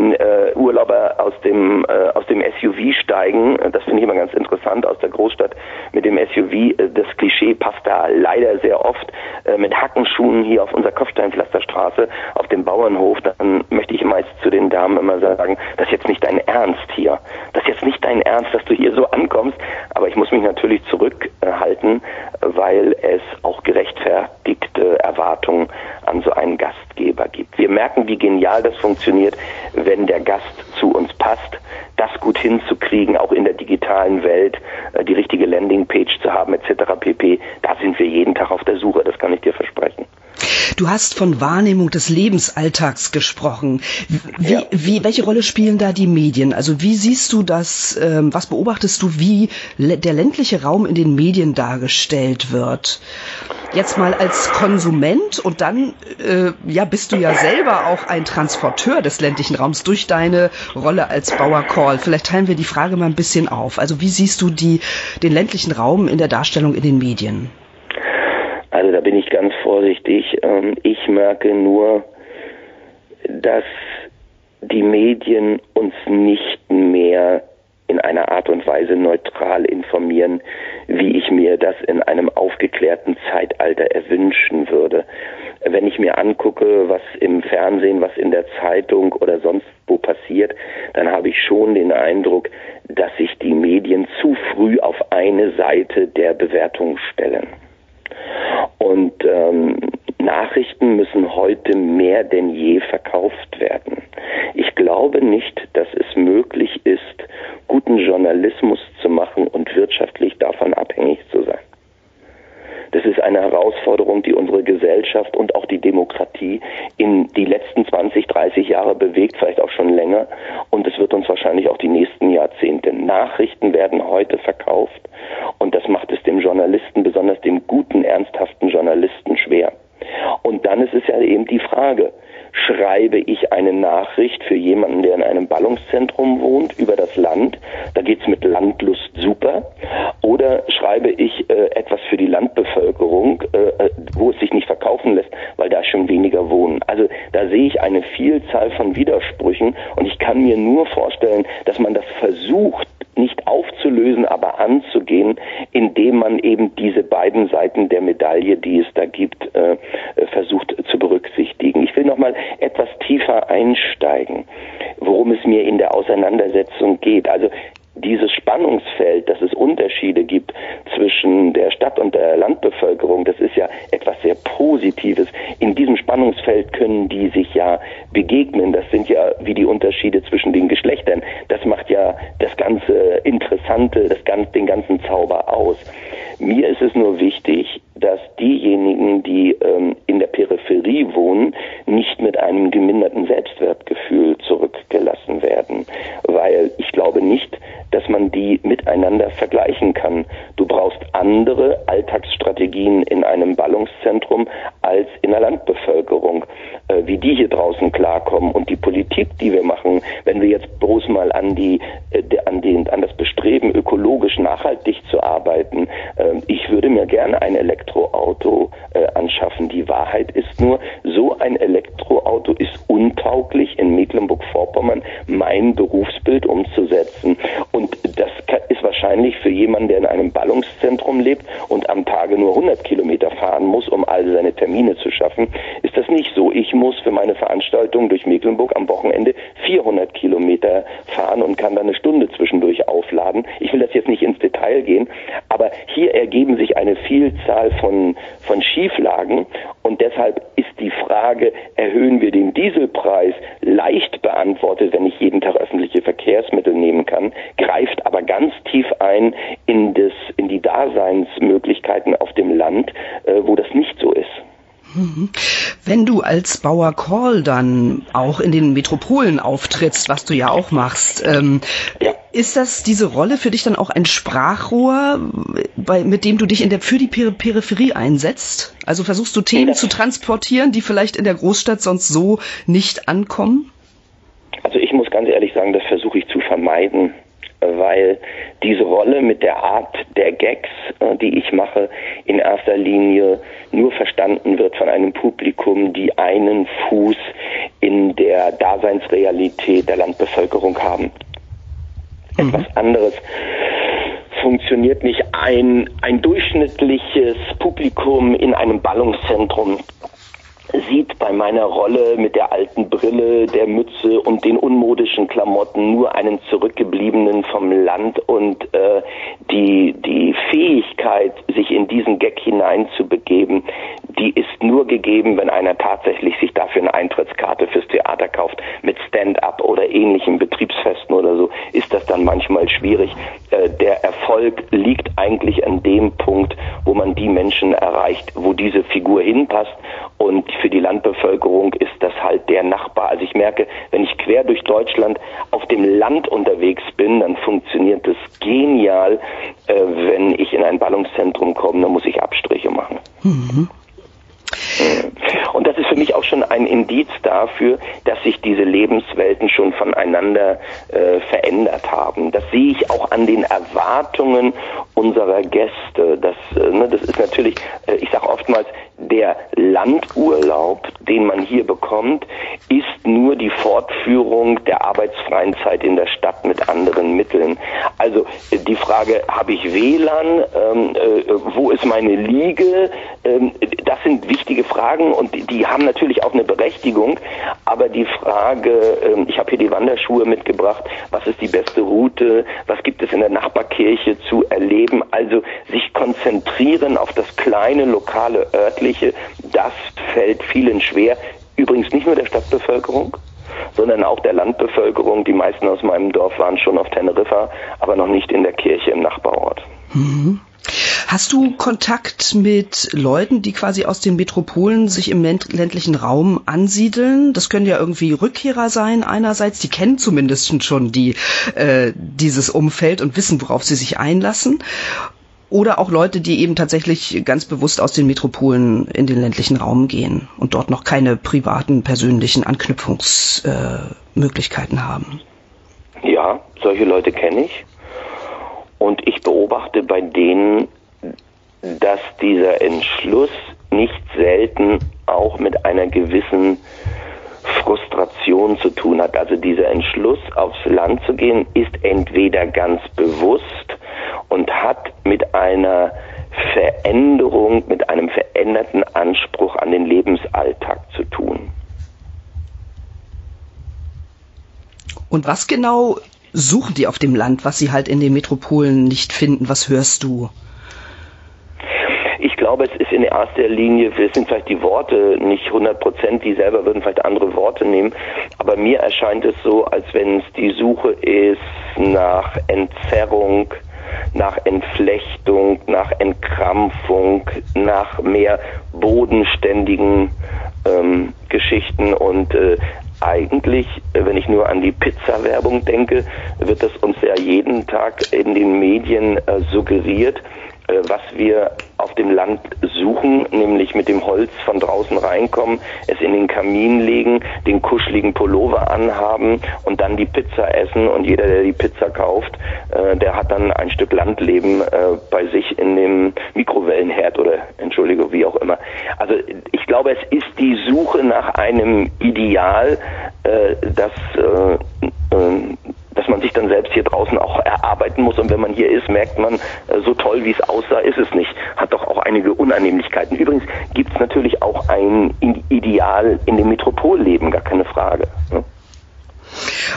Wenn äh, Urlauber aus dem äh, aus dem SUV steigen, das finde ich immer ganz interessant aus der Großstadt mit dem SUV. Äh, das Klischee passt da leider sehr oft äh, mit Hackenschuhen hier auf unserer Kopfsteinpflasterstraße auf dem Bauernhof. Dann möchte ich meist zu den Damen immer sagen, das ist jetzt nicht dein Ernst hier. Das ist jetzt nicht dein Ernst, dass du hier so ankommst. Aber ich muss mich natürlich zurückhalten, weil es auch gerechtfertigte Erwartungen an so einen Gastgeber gibt. Wir merken, wie genial das funktioniert, wenn der Gast zu uns passt, das gut hinzukriegen, auch in der digitalen Welt, äh, die richtige Landingpage zu haben, etc. pp. Da sind wir jeden Tag auf der Suche, das kann ich dir versprechen. Du hast von Wahrnehmung des Lebensalltags gesprochen. Wie, ja. wie, welche Rolle spielen da die Medien? Also wie siehst du das, ähm, was beobachtest du, wie der ländliche Raum in den Medien dargestellt wird? Jetzt mal als Konsument und dann äh, ja bist du ja selber auch ein Transporteur des ländlichen Raums durch deine Rolle als Bauer Call. Vielleicht teilen wir die Frage mal ein bisschen auf. Also wie siehst du die, den ländlichen Raum in der Darstellung in den Medien? Also da bin ich ganz vorsichtig. Ähm, ich merke nur, dass die Medien uns nicht mehr in einer Art und Weise neutral informieren, wie ich mir das in einem aufgeklärten Zeitalter erwünschen würde. Wenn ich mir angucke, was im Fernsehen, was in der Zeitung oder sonst wo passiert, dann habe ich schon den Eindruck, dass sich die Medien zu früh auf eine Seite der Bewertung stellen. Und ähm, Nachrichten müssen heute mehr denn je verkauft werden. Ich glaube nicht, dass es möglich ist, guten Journalismus zu machen und wirtschaftlich davon abhängig zu sein. Das ist eine Herausforderung, die unsere Gesellschaft und auch die Demokratie in die letzten 20, 30 Jahre bewegt, vielleicht auch schon länger. Und es wird uns wahrscheinlich auch die nächsten Jahrzehnte. Nachrichten werden heute verkauft. Und das macht es dem Journalisten, besonders dem guten, ernsthaften Journalisten schwer. Und dann ist es ja eben die Frage, schreibe ich eine Nachricht für jemanden, der in einem Ballungszentrum wohnt, über das Land. Da geht's mit Landlust super. Oder schreibe ich äh, etwas für die Landbevölkerung, äh, äh, wo es sich nicht verkaufen lässt, weil da schon weniger wohnen. Also da sehe ich eine Vielzahl von Widersprüchen und ich kann mir nur vorstellen, dass man das versucht, nicht aufzulösen, aber anzugehen, indem man eben diese beiden Seiten der Medaille, die es da gibt, äh, versucht zu berücksichtigen. Ich will noch mal etwas tiefer einsteigen, worum es mir in der Auseinandersetzung geht. Also dieses Spannungsfeld, dass es Unterschiede gibt zwischen der Stadt und der Landbevölkerung, das ist ja etwas sehr Positives. In diesem Spannungsfeld können die sich ja begegnen. Das sind ja wie die Unterschiede zwischen den Geschlechtern. Das macht ja das ganze Interessante, das ganz, den ganzen Zauber aus. Mir ist es nur wichtig, dass diejenigen, die ähm, in der Peripherie wohnen, nicht mit einem geminderten Selbstwertgefühl zurückgelassen werden. Weil ich glaube nicht, dass man die miteinander vergleichen kann. Du brauchst andere Alltagsstrategien in einem Ballungszentrum als in der Landbevölkerung. Äh, wie die hier draußen klarkommen und die Politik, die wir machen, wenn wir jetzt bloß mal an die, äh, an den, an das Bestreben, ökologisch nachhaltig zu arbeiten, äh, ich würde mir gerne ein Elektroauto äh, anschaffen. Die Wahrheit ist nur, so ein Elektroauto ist untauglich in Mecklenburg-Vorpommern mein Berufsbild umzusetzen. Und das ist wahrscheinlich für jemanden, der in einem Ballungszentrum lebt und am Tage nur 100 Kilometer fahren muss, um all seine Termine zu schaffen, ist das nicht so. Ich muss für meine Veranstaltung durch Mecklenburg am Wochenende 400 Kilometer fahren und kann dann eine Stunde zwischendurch aufladen. Ich will das jetzt nicht ins Detail gehen, aber hier ergeben sich eine Vielzahl von, von Schieflagen und deshalb ist die Frage, erhöhen wir den Dieselpreis, leicht beantwortet, wenn ich jeden Tag öffentliche Verkehrsmittel nehmen kann, greift aber ganz tief ein in, das, in die Daseinsmöglichkeiten auf dem Land, äh, wo das nicht so ist. Mhm. Wenn du als Bauer Call dann auch in den Metropolen auftrittst, was du ja auch machst, ähm, ja. ist das diese Rolle für dich dann auch ein Sprachrohr, bei, mit dem du dich in der, für die Peri Peripherie einsetzt? Also versuchst du Themen ja. zu transportieren, die vielleicht in der Großstadt sonst so nicht ankommen? Also ich muss ganz ehrlich sagen, das versuche ich zu vermeiden. Weil diese Rolle mit der Art der Gags, äh, die ich mache, in erster Linie nur verstanden wird von einem Publikum, die einen Fuß in der Daseinsrealität der Landbevölkerung haben. Mhm. Etwas anderes funktioniert nicht. Ein, ein durchschnittliches Publikum in einem Ballungszentrum sieht bei meiner Rolle mit der alten Brille, der Mütze und den unmodischen Klamotten nur einen zurückgebliebenen vom Land und äh, die, die Fähigkeit, sich in diesen Gag hineinzubegeben, die ist nur gegeben, wenn einer tatsächlich sich dafür eine Eintrittskarte fürs Theater kauft. Mit Stand-up oder ähnlichen Betriebsfesten oder so ist das dann manchmal schwierig. Äh, der Erfolg liegt eigentlich an dem Punkt, wo man die Menschen erreicht, wo diese Figur hinpasst und für die Landbevölkerung ist das halt der Nachbar. Also ich merke, wenn ich quer durch Deutschland auf dem Land unterwegs bin, dann funktioniert das genial. Äh, wenn ich in ein Ballungszentrum komme, dann muss ich Abstriche machen. Mhm. Und das ist für mich auch schon ein Indiz dafür, dass sich diese Lebenswelten schon voneinander äh, verändert haben. Das sehe ich auch an den Erwartungen unserer Gäste. Das, äh, ne, das ist natürlich, äh, ich sage oftmals, der Landurlaub, den man hier bekommt, ist nur die Fortführung der arbeitsfreien Zeit in der Stadt mit anderen Mitteln. Also äh, die Frage, habe ich WLAN, ähm, äh, wo ist meine Liege, ähm, das sind wichtige Fragen und die, die, haben natürlich auch eine Berechtigung, aber die Frage, ähm, ich habe hier die Wanderschuhe mitgebracht, was ist die beste Route, was gibt es in der Nachbarkirche zu erleben, also sich konzentrieren auf das kleine, lokale, örtliche, das fällt vielen schwer, übrigens nicht nur der Stadtbevölkerung, sondern auch der Landbevölkerung. Die meisten aus meinem Dorf waren schon auf Teneriffa, aber noch nicht in der Kirche im Nachbarort. Mhm. Hast du Kontakt mit Leuten, die quasi aus den Metropolen sich im ländlichen Raum ansiedeln? Das können ja irgendwie Rückkehrer sein einerseits, die kennen zumindest schon die, äh, dieses Umfeld und wissen, worauf sie sich einlassen. Oder auch Leute, die eben tatsächlich ganz bewusst aus den Metropolen in den ländlichen Raum gehen und dort noch keine privaten, persönlichen Anknüpfungsmöglichkeiten äh, haben. Ja, solche Leute kenne ich. Und ich beobachte bei denen, dass dieser Entschluss nicht selten auch mit einer gewissen Frustration zu tun hat. Also dieser Entschluss, aufs Land zu gehen, ist entweder ganz bewusst und hat mit einer Veränderung, mit einem veränderten Anspruch an den Lebensalltag zu tun. Und was genau suchen die auf dem Land, was sie halt in den Metropolen nicht finden? Was hörst du? Glaube, es ist in erster Linie, wir sind vielleicht die Worte nicht 100 Prozent, die selber würden vielleicht andere Worte nehmen, aber mir erscheint es so, als wenn es die Suche ist nach Entzerrung, nach Entflechtung, nach Entkrampfung, nach mehr bodenständigen ähm, Geschichten. Und äh, eigentlich, wenn ich nur an die Pizza-Werbung denke, wird das uns ja jeden Tag in den Medien äh, suggeriert, was wir auf dem Land suchen, nämlich mit dem Holz von draußen reinkommen, es in den Kamin legen, den kuscheligen Pullover anhaben und dann die Pizza essen und jeder, der die Pizza kauft, äh, der hat dann ein Stück Landleben äh, bei sich in dem Mikrowellenherd oder Entschuldigung, wie auch immer. Also ich glaube, es ist die Suche nach einem Ideal, äh, das äh, äh, dass man sich dann selbst hier draußen auch erarbeiten muss. Und wenn man hier ist, merkt man, äh, so toll wie es aussah, ist es nicht. Hat doch auch einige Unannehmlichkeiten. Übrigens gibt es natürlich auch ein Ideal in dem Metropolleben, gar keine Frage. Ne?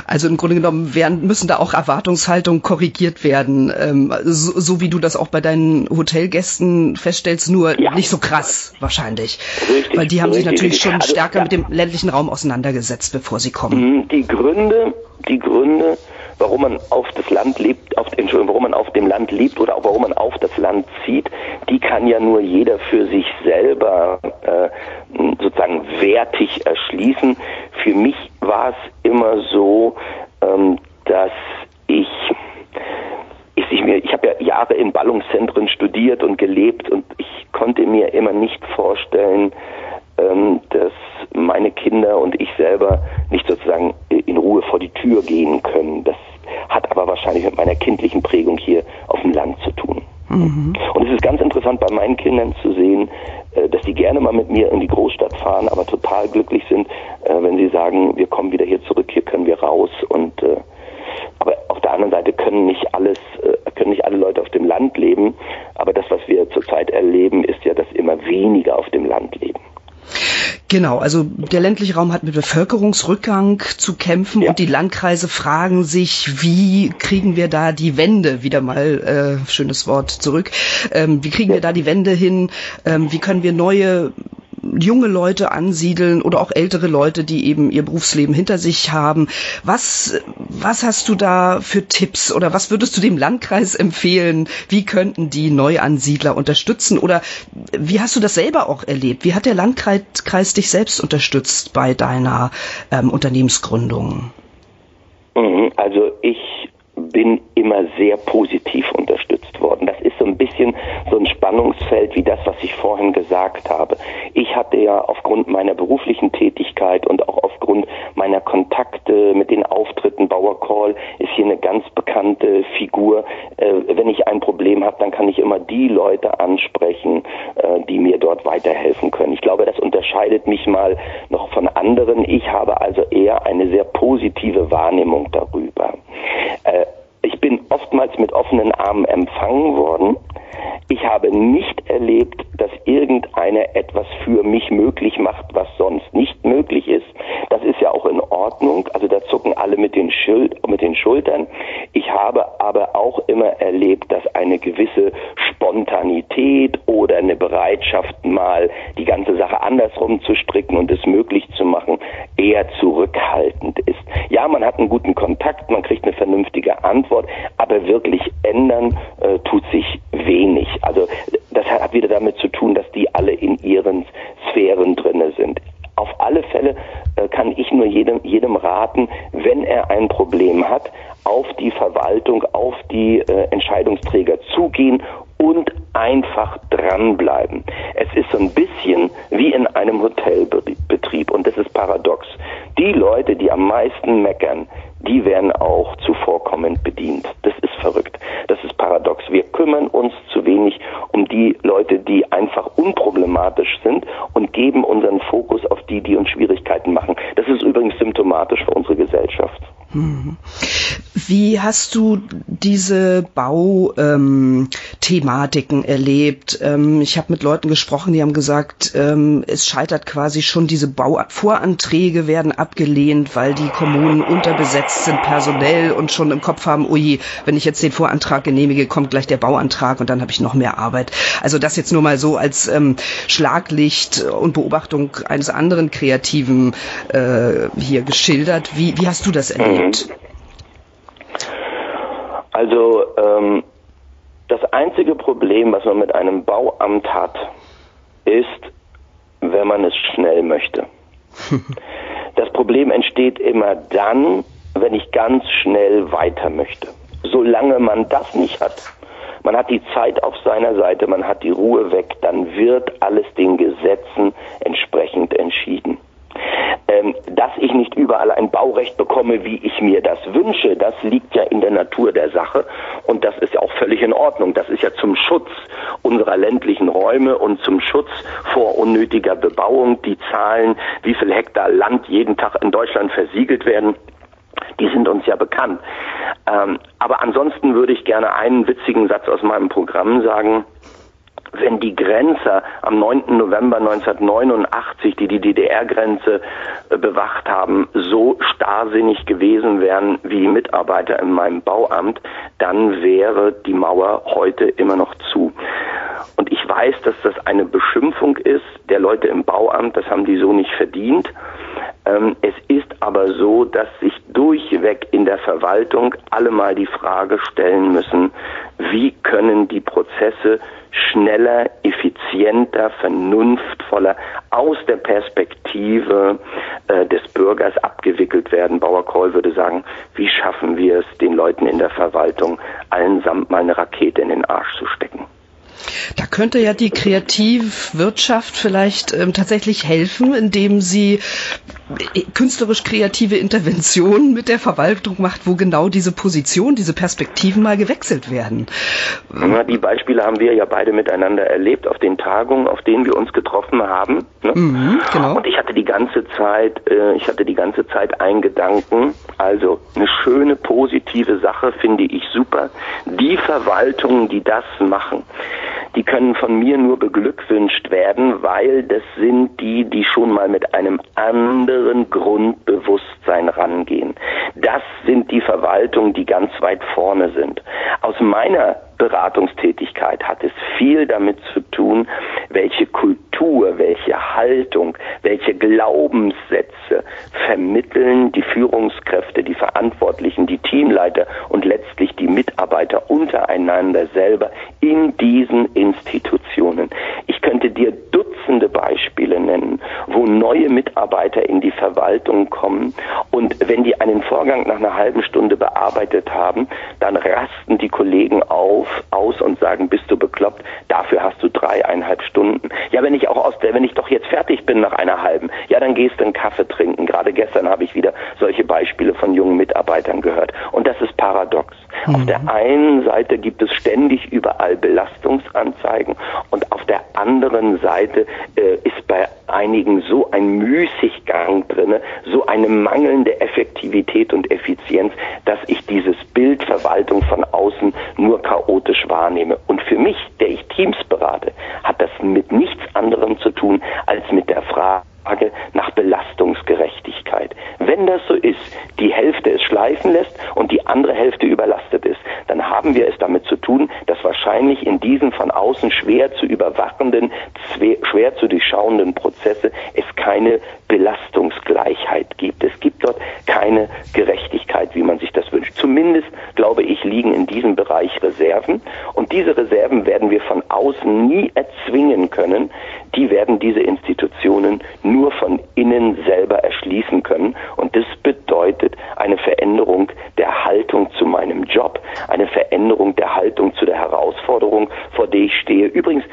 Also im Grunde genommen werden, müssen da auch Erwartungshaltungen korrigiert werden, ähm, so, so, wie du das auch bei deinen Hotelgästen feststellst, nur ja. nicht so krass wahrscheinlich. Richtig, Weil die haben richtig, sich natürlich schon also, stärker ja. mit dem ländlichen Raum auseinandergesetzt, bevor sie kommen. Mhm, die Gründe, die Gründe, warum man auf das Land lebt, auf, Entschuldigung, warum man auf dem Land lebt oder auch warum man auf das Land zieht, die kann ja nur jeder für sich selber äh, sozusagen wertig erschließen. Für mich war es immer so, ähm, dass ich ich, ich, ich habe ja Jahre in Ballungszentren studiert und gelebt und ich konnte mir immer nicht vorstellen, dass meine Kinder und ich selber nicht sozusagen in Ruhe vor die Tür gehen können. Das hat aber wahrscheinlich mit meiner kindlichen Prägung hier auf dem Land zu tun. Mhm. Und es ist ganz interessant bei meinen Kindern zu sehen, äh, dass die gerne mal mit mir in die Großstadt fahren, aber total glücklich sind, äh, wenn sie sagen, wir kommen wieder hier zurück, hier können wir raus und äh, aber auf der anderen Seite können nicht alles, können nicht alle Leute auf dem Land leben. Aber das, was wir zurzeit erleben, ist ja, dass immer weniger auf dem Land leben. Genau, also der ländliche Raum hat mit Bevölkerungsrückgang zu kämpfen ja. und die Landkreise fragen sich, wie kriegen wir da die Wende, wieder mal äh, schönes Wort zurück, ähm, wie kriegen wir da die Wende hin, ähm, wie können wir neue junge Leute ansiedeln oder auch ältere Leute, die eben ihr Berufsleben hinter sich haben. Was, was hast du da für Tipps oder was würdest du dem Landkreis empfehlen? Wie könnten die Neuansiedler unterstützen oder wie hast du das selber auch erlebt? Wie hat der Landkreis dich selbst unterstützt bei deiner ähm, Unternehmensgründung? Mhm, also ich bin immer sehr positiv unterstützt worden. Das ist so ein bisschen so ein Spannungsfeld wie das, was ich vorhin gesagt habe. Ich hatte ja aufgrund meiner beruflichen Tätigkeit und auch aufgrund meiner Kontakte mit den Auftritten, Bauer Call ist hier eine ganz bekannte Figur. Äh, wenn ich ein Problem habe, dann kann ich immer die Leute ansprechen, äh, die mir dort weiterhelfen können. Ich glaube, das unterscheidet mich mal noch von anderen. Ich habe also eher eine sehr positive Wahrnehmung darüber. Ich bin oftmals mit offenen Armen empfangen worden. Ich habe nicht erlebt, dass irgendeiner etwas für mich möglich macht, was sonst nicht möglich ist. Das ist ja auch in Ordnung. Also da zucken alle mit den, Schild, mit den Schultern. Ich habe aber auch immer erlebt, dass eine gewisse Spontanität oder eine Bereitschaft, mal die ganze Sache andersrum zu stricken und es möglich zu machen, eher zurückhaltend ist. Ja, man hat einen guten Kontakt, man kriegt eine vernünftige Antwort, aber wirklich ändern äh, tut sich wenig. Also das hat wieder damit zu tun, dass die alle in ihren Sphären drinne sind. Auf alle Fälle äh, kann ich nur jedem, jedem raten, wenn er ein Problem hat, auf die Verwaltung, auf die äh, Entscheidungsträger zugehen und einfach dranbleiben. Es ist so ein bisschen wie in einem Hotelbetrieb und das ist paradox. Die Leute, die am meisten meckern, die werden auch zuvorkommend bedient. Das ist verrückt. Das ist paradox. Wir kümmern uns wenig um die Leute, die einfach unproblematisch sind und geben unseren Fokus auf die, die uns Schwierigkeiten machen. Das ist übrigens symptomatisch für unsere Gesellschaft. Wie hast du diese Bauthematiken ähm, erlebt? Ähm, ich habe mit Leuten gesprochen, die haben gesagt, ähm, es scheitert quasi schon, diese Bauvoranträge werden abgelehnt, weil die Kommunen unterbesetzt sind personell und schon im Kopf haben, ui, wenn ich jetzt den Vorantrag genehmige, kommt gleich der Bauantrag und dann habe ich noch mehr Arbeit. Also das jetzt nur mal so als ähm, Schlaglicht und Beobachtung eines anderen Kreativen äh, hier geschildert. Wie, wie hast du das erlebt? Mhm. Also ähm, das einzige Problem, was man mit einem Bauamt hat, ist, wenn man es schnell möchte. das Problem entsteht immer dann, wenn ich ganz schnell weiter möchte. Solange man das nicht hat, man hat die Zeit auf seiner Seite, man hat die Ruhe weg, dann wird alles den Gesetzen entsprechend entschieden. Ähm, dass ich nicht überall ein Baurecht bekomme, wie ich mir das wünsche, das liegt ja in der Natur der Sache und das ist ja auch völlig in Ordnung. Das ist ja zum Schutz unserer ländlichen Räume und zum Schutz vor unnötiger Bebauung. Die Zahlen, wie viel Hektar Land jeden Tag in Deutschland versiegelt werden, die sind uns ja bekannt. Ähm, aber ansonsten würde ich gerne einen witzigen Satz aus meinem Programm sagen wenn die Grenzer am 9. November 1989, die die DDR-Grenze äh, bewacht haben, so starrsinnig gewesen wären wie Mitarbeiter in meinem Bauamt, dann wäre die Mauer heute immer noch zu. Und ich weiß, dass das eine Beschimpfung ist der Leute im Bauamt, das haben die so nicht verdient. Ähm, es ist aber so, dass sich durchweg in der Verwaltung alle mal die Frage stellen müssen, wie können die Prozesse schneller, effizienter, vernunftvoller aus der Perspektive äh, des Bürgers abgewickelt werden. Bauer Kohl würde sagen, wie schaffen wir es, den Leuten in der Verwaltung allen samt mal eine Rakete in den Arsch zu stecken? Da könnte ja die Kreativwirtschaft vielleicht ähm, tatsächlich helfen, indem sie äh, künstlerisch kreative Interventionen mit der Verwaltung macht, wo genau diese Position, diese Perspektiven mal gewechselt werden. Ja, die Beispiele haben wir ja beide miteinander erlebt auf den Tagungen, auf denen wir uns getroffen haben. Ne? Mhm, genau. Und ich hatte die ganze Zeit, äh, ich hatte die ganze Zeit einen Gedanken. Also eine schöne positive Sache finde ich super. Die Verwaltungen, die das machen, die können von mir nur beglückwünscht werden, weil das sind die, die schon mal mit einem anderen Grundbewusstsein rangehen. Das sind die Verwaltungen, die ganz weit vorne sind. Aus meiner Beratungstätigkeit hat es viel damit zu tun, welche Kultur, welche Haltung, welche Glaubenssätze vermitteln die Führungskräfte, die Verantwortlichen, die Teamleiter und letztlich die Mitarbeiter untereinander selber in diesen Institutionen. Ich könnte dir Dutzende Beispiele nennen, wo neue Mitarbeiter in die Verwaltung kommen und wenn die einen Vorgang nach einer halben Stunde bearbeitet haben, dann rasten die Kollegen auf, aus und sagen, bist du bekloppt, dafür hast du dreieinhalb Stunden. Ja, wenn ich auch aus der, wenn ich doch jetzt fertig bin nach einer halben, ja, dann gehst du einen Kaffee trinken. Gerade gestern habe ich wieder solche Beispiele von jungen Mitarbeitern gehört. Und das ist paradox. Mhm. Auf der einen Seite gibt es ständig überall Belastungsanzeigen und auf der anderen Seite äh, ist bei einigen so ein Müßiggang drinne, so eine mangelnde Effektivität und Effizienz, dass ich dieses Bild Verwaltung von außen nur chaotisch wahrnehme. Und für mich, der ich Teams berate, hat das mit nichts anderem zu tun als mit der Frage, nach Belastungsgerechtigkeit. Wenn das so ist, die Hälfte es schleifen lässt und die andere Hälfte überlastet ist, dann haben wir es damit zu tun, wahrscheinlich in diesen von außen schwer zu überwachenden, schwer zu durchschauenden Prozesse es keine Belastungsgleichheit gibt. Es gibt dort keine Gerechtigkeit, wie man sich das wünscht. Zumindest, glaube ich, liegen in diesem Bereich Reserven und diese Reserven werden wir von außen nie erzwingen können. Die werden diese Institutionen nur von innen selber erschließen können und das bedeutet eine Veränderung der Haltung zu meinem Job, eine Veränderung der Haltung zu der Herausforderung, vor der ich stehe. Übrigens,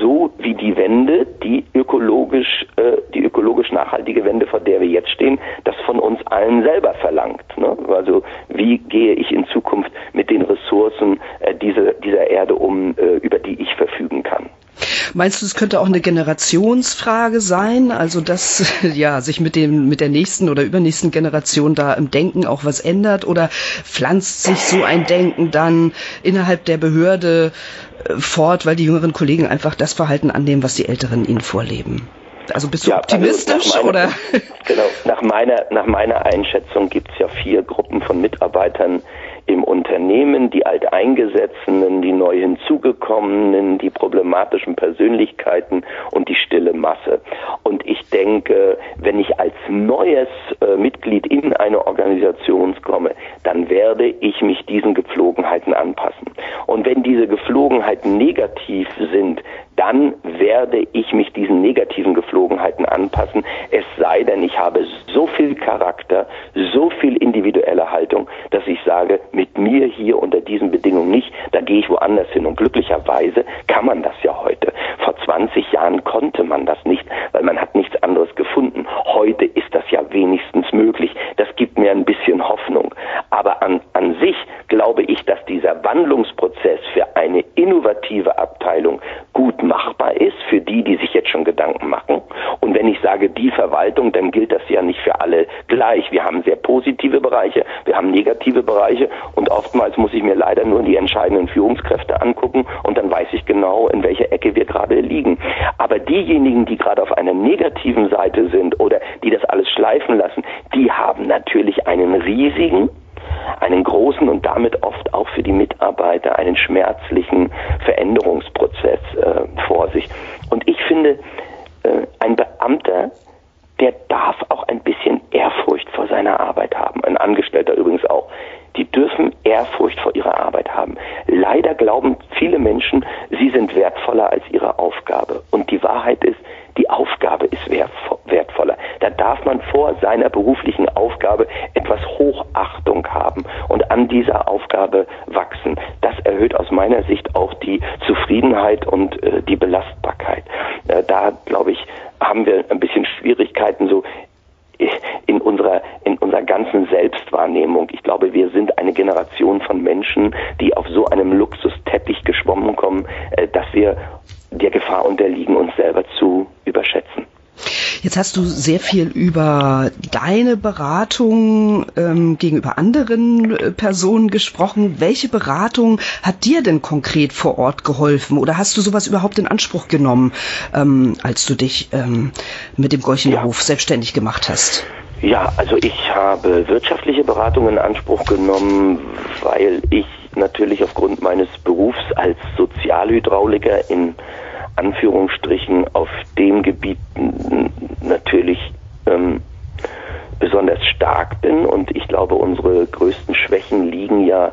so wie die Wende, die ökologisch, äh, die ökologisch nachhaltige Wende, vor der wir jetzt stehen, das von uns allen selber verlangt. Ne? Also wie gehe ich in Zukunft mit den Ressourcen äh, dieser, dieser Erde um, äh, über die ich verfügen kann? Meinst du, es könnte auch eine Generationsfrage sein? Also, dass ja, sich mit dem, mit der nächsten oder übernächsten Generation da im Denken auch was ändert? Oder pflanzt sich so ein Denken dann innerhalb der Behörde äh, fort, weil die jüngeren Kollegen einfach das Verhalten annehmen, was die Älteren ihnen vorleben? Also bist du ja, also optimistisch also meiner, oder? Genau, nach meiner, nach meiner Einschätzung gibt es ja vier Gruppen von Mitarbeitern, im Unternehmen, die Alteingesetzten, die neu hinzugekommenen, die problematischen Persönlichkeiten und die stille Masse. Und ich denke, wenn ich als neues äh, Mitglied in eine Organisation komme, dann werde ich mich diesen Gepflogenheiten anpassen. Und wenn diese Gepflogenheiten negativ sind, dann werde ich mich diesen negativen Geflogenheiten anpassen. Es sei denn, ich habe so viel Charakter, so viel individuelle Haltung, dass ich sage, mit mir hier unter diesen Bedingungen nicht, da gehe ich woanders hin. Und glücklicherweise kann man das ja heute. Vor 20 Jahren konnte man das nicht, weil man hat nichts anderes gefunden. Heute ist das ja wenigstens möglich. Das gibt mir ein bisschen Hoffnung. Aber an, an sich glaube ich, dass dieser Wandlungsprozess für eine innovative Abteilung gut machbar ist, für die, die sich jetzt schon Gedanken machen. Und wenn ich sage die Verwaltung, dann gilt das ja nicht für alle gleich. Wir haben sehr positive Bereiche, wir haben negative Bereiche und oftmals muss ich mir leider nur die entscheidenden Führungskräfte angucken und dann weiß ich genau, in welcher Ecke wir gerade liegen. Aber diejenigen, die gerade auf einer negativen Seite sind oder die das alles schleifen lassen, die haben natürlich einen riesigen einen großen und damit oft auch für die Mitarbeiter einen schmerzlichen Veränderungsprozess äh, vor sich. Und ich finde, äh, ein Beamter, der darf auch ein bisschen Ehrfurcht vor seiner Arbeit haben. Ein Angestellter übrigens auch. Die dürfen Ehrfurcht vor ihrer Arbeit haben. Leider glauben viele Menschen, sie sind wertvoller als ihre Aufgabe. Und die Wahrheit ist, die Aufgabe ist wertvoller. Da darf man vor seiner beruflichen Aufgabe etwas Hochachtung haben und an dieser Aufgabe wachsen. Das erhöht aus meiner Sicht auch die Zufriedenheit und äh, die Belastbarkeit. Äh, da, glaube ich, haben wir ein bisschen Schwierigkeiten, so in unserer, in unserer ganzen Selbstwahrnehmung. Ich glaube, wir sind eine Generation von Menschen, die auf so einem Luxusteppich geschwommen kommen, äh, dass wir der Gefahr unterliegen, uns selber zu überschätzen. Jetzt hast du sehr viel über deine Beratung ähm, gegenüber anderen äh, Personen gesprochen. Welche Beratung hat dir denn konkret vor Ort geholfen? Oder hast du sowas überhaupt in Anspruch genommen, ähm, als du dich ähm, mit dem Gorchenhof ja. selbstständig gemacht hast? Ja, also ich habe wirtschaftliche Beratung in Anspruch genommen, weil ich natürlich aufgrund meines Berufs als Sozialhydrauliker in Anführungsstrichen auf dem Gebiet natürlich ähm, besonders stark bin. Und ich glaube, unsere größten Schwächen liegen ja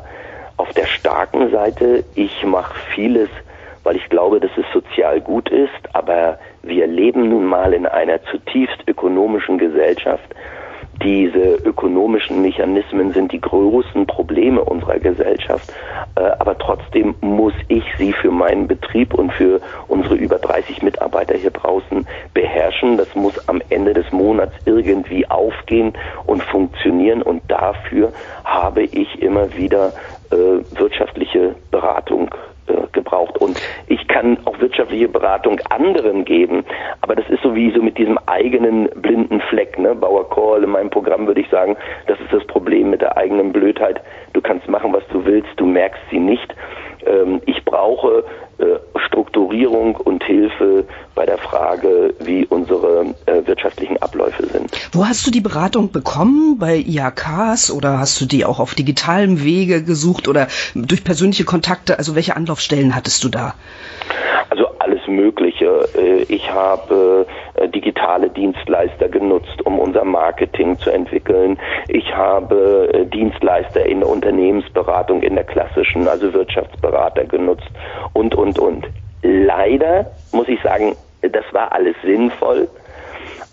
auf der starken Seite. Ich mache vieles, weil ich glaube, dass es sozial gut ist, aber wir leben nun mal in einer zutiefst ökonomischen Gesellschaft diese ökonomischen Mechanismen sind die größten Probleme unserer Gesellschaft. Äh, aber trotzdem muss ich sie für meinen Betrieb und für unsere über 30 Mitarbeiter hier draußen beherrschen. Das muss am Ende des Monats irgendwie aufgehen und funktionieren. Und dafür habe ich immer wieder äh, wirtschaftliche Beratung gebraucht. Und ich kann auch wirtschaftliche Beratung anderen geben, aber das ist sowieso mit diesem eigenen blinden Fleck. Ne? Bauer Kohl in meinem Programm würde ich sagen, das ist das Problem mit der eigenen Blödheit. Du kannst machen, was du willst, du merkst sie nicht. Ähm, ich brauche äh, Strukturierung und Hilfe bei der Frage, wie unsere äh, wirtschaftlichen Abläufe sind. Wo hast du die Beratung bekommen? Bei IHKs oder hast du die auch auf digitalem Wege gesucht oder durch persönliche Kontakte? Also welche Anlaufstellen hattest du da? Alles Mögliche. Äh, ich habe äh, digitale Dienstleister genutzt, um unser Marketing zu entwickeln. Ich habe äh, Dienstleister in der Unternehmensberatung, in der klassischen, also Wirtschaftsberater genutzt und, und, und. Leider muss ich sagen, das war alles sinnvoll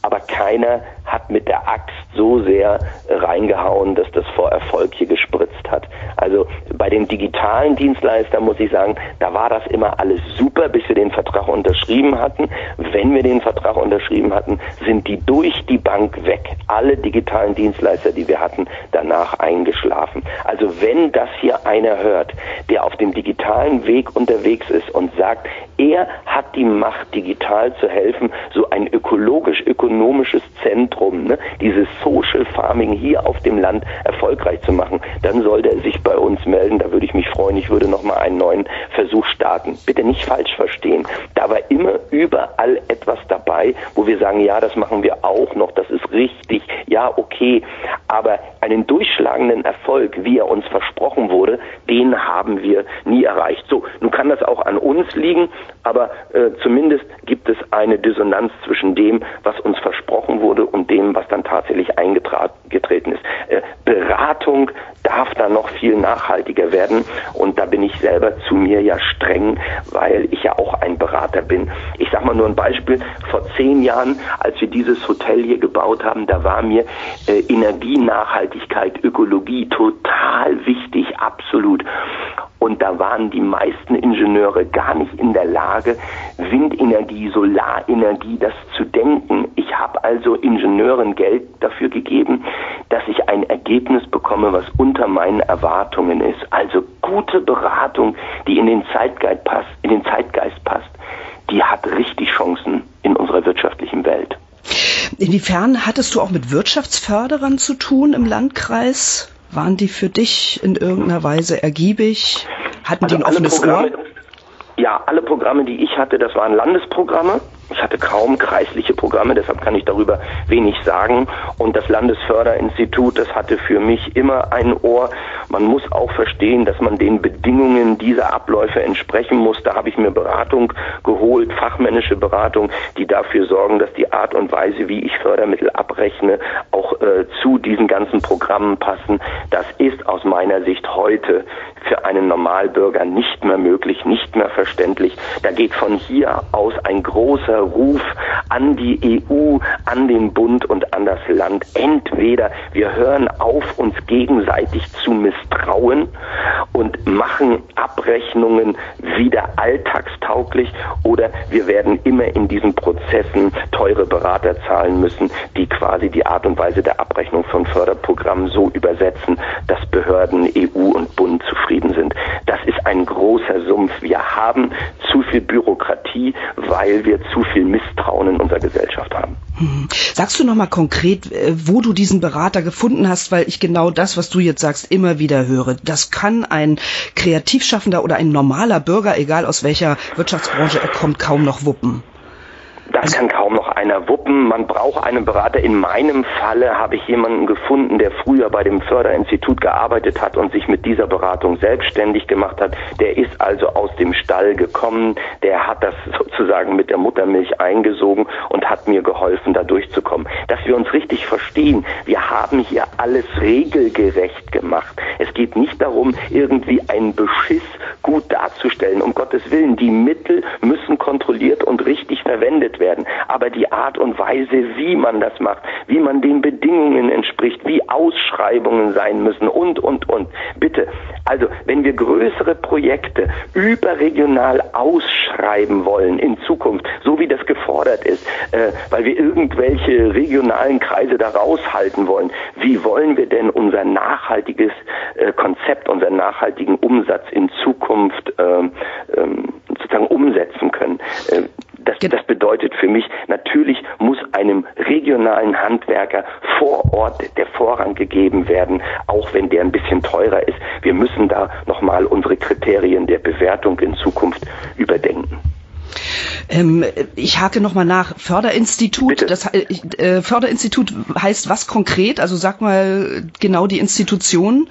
aber keiner hat mit der Axt so sehr reingehauen, dass das vor Erfolg hier gespritzt hat. Also bei den digitalen Dienstleistern muss ich sagen, da war das immer alles super, bis wir den Vertrag unterschrieben hatten. Wenn wir den Vertrag unterschrieben hatten, sind die durch die Bank weg. Alle digitalen Dienstleister, die wir hatten, danach eingeschlafen. Also wenn das hier einer hört, der auf dem digitalen Weg unterwegs ist und sagt, er hat die Macht, digital zu helfen, so ein ökologisch-ökonomisches Zentrum, ne, dieses Social Farming hier auf dem Land erfolgreich zu machen, dann sollte er sich bei uns melden. Da würde ich mich freuen. Ich würde nochmal einen neuen Versuch starten. Bitte nicht falsch verstehen. Da war immer überall etwas dabei, wo wir sagen, ja, das machen wir auch noch, das ist richtig, ja, okay. Aber einen durchschlagenden Erfolg, wie er uns versprochen wurde, den haben wir nie erreicht. So, nun kann das auch an uns liegen, aber äh, zumindest gibt es eine Dissonanz zwischen dem, was uns versprochen wurde und dem, was dann tatsächlich eingetreten ist. Äh, Beratung darf da noch viel nachhaltiger werden und da bin ich selber zu mir ja streng, weil ich ja auch ein Berater bin. Ich sage mal nur ein Beispiel. Vor zehn Jahren, als wir dieses Hotel hier gebaut haben, da war mir äh, Energienachhaltigkeit, Ökologie total wichtig, absolut. Und da waren die meisten Ingenieure gar nicht in der Lage, Windenergie, Solarenergie, das zu denken. Ich habe also Ingenieuren Geld dafür gegeben, dass ich ein Ergebnis bekomme, was unter meinen Erwartungen ist. Also gute Beratung, die in den Zeitgeist passt, in den Zeitgeist passt, die hat richtig Chancen in unserer wirtschaftlichen Welt. Inwiefern hattest du auch mit Wirtschaftsförderern zu tun im Landkreis? Waren die für dich in irgendeiner Weise ergiebig? Hatten also die ein offenes Ohr? Ja, alle Programme, die ich hatte, das waren Landesprogramme. Ich hatte kaum kreisliche Programme, deshalb kann ich darüber wenig sagen. Und das Landesförderinstitut, das hatte für mich immer ein Ohr. Man muss auch verstehen, dass man den Bedingungen dieser Abläufe entsprechen muss. Da habe ich mir Beratung geholt, fachmännische Beratung, die dafür sorgen, dass die Art und Weise, wie ich Fördermittel abrechne, auch äh, zu diesen ganzen Programmen passen. Das ist aus meiner Sicht heute für einen Normalbürger nicht mehr möglich, nicht mehr verständlich. Da geht von hier aus ein großer Ruf an die EU, an den Bund und an das Land. Entweder wir hören auf, uns gegenseitig zu misstrauen und machen Abrechnungen wieder alltagstauglich oder wir werden immer in diesen Prozessen teure Berater zahlen müssen, die quasi die Art und Weise der Abrechnung von Förderprogrammen so übersetzen, dass Behörden, EU und Bund zufrieden sind. Das ist ein großer Sumpf. Wir haben zu viel Bürokratie, weil wir zu viel Misstrauen in unserer Gesellschaft haben. Hm. Sagst du noch mal konkret, äh, wo du diesen Berater gefunden hast, weil ich genau das, was du jetzt sagst, immer wieder höre. Das kann ein Kreativschaffender oder ein normaler Bürger, egal aus welcher Wirtschaftsbranche er kommt, kaum noch wuppen. Das kann kaum noch einer wuppen. Man braucht einen Berater. In meinem Falle habe ich jemanden gefunden, der früher bei dem Förderinstitut gearbeitet hat und sich mit dieser Beratung selbstständig gemacht hat. Der ist also aus dem Stall gekommen. Der hat das sozusagen mit der Muttermilch eingesogen und hat mir geholfen, da durchzukommen. Dass wir uns richtig verstehen. Wir haben hier alles regelgerecht gemacht. Es geht nicht darum, irgendwie einen Beschiss gut darzustellen. Um Gottes Willen, die Mittel müssen kontrolliert und richtig verwendet werden. Aber die Art und Weise, wie man das macht, wie man den Bedingungen entspricht, wie Ausschreibungen sein müssen und, und, und. Bitte, also wenn wir größere Projekte überregional ausschreiben wollen in Zukunft, so wie das gefordert ist, äh, weil wir irgendwelche regionalen Kreise da raushalten wollen, wie wollen wir denn unser nachhaltiges äh, Konzept, unseren nachhaltigen Umsatz in Zukunft äh, sozusagen umsetzen können? Das, das bedeutet für mich, natürlich muss einem regionalen Handwerker vor Ort der Vorrang gegeben werden, auch wenn der ein bisschen teurer ist. Wir müssen da nochmal unsere Kriterien der Bewertung in Zukunft überdenken. Ähm, ich hake nochmal nach. Förderinstitut, Bitte? das äh, Förderinstitut heißt was konkret? Also sag mal genau die Institution.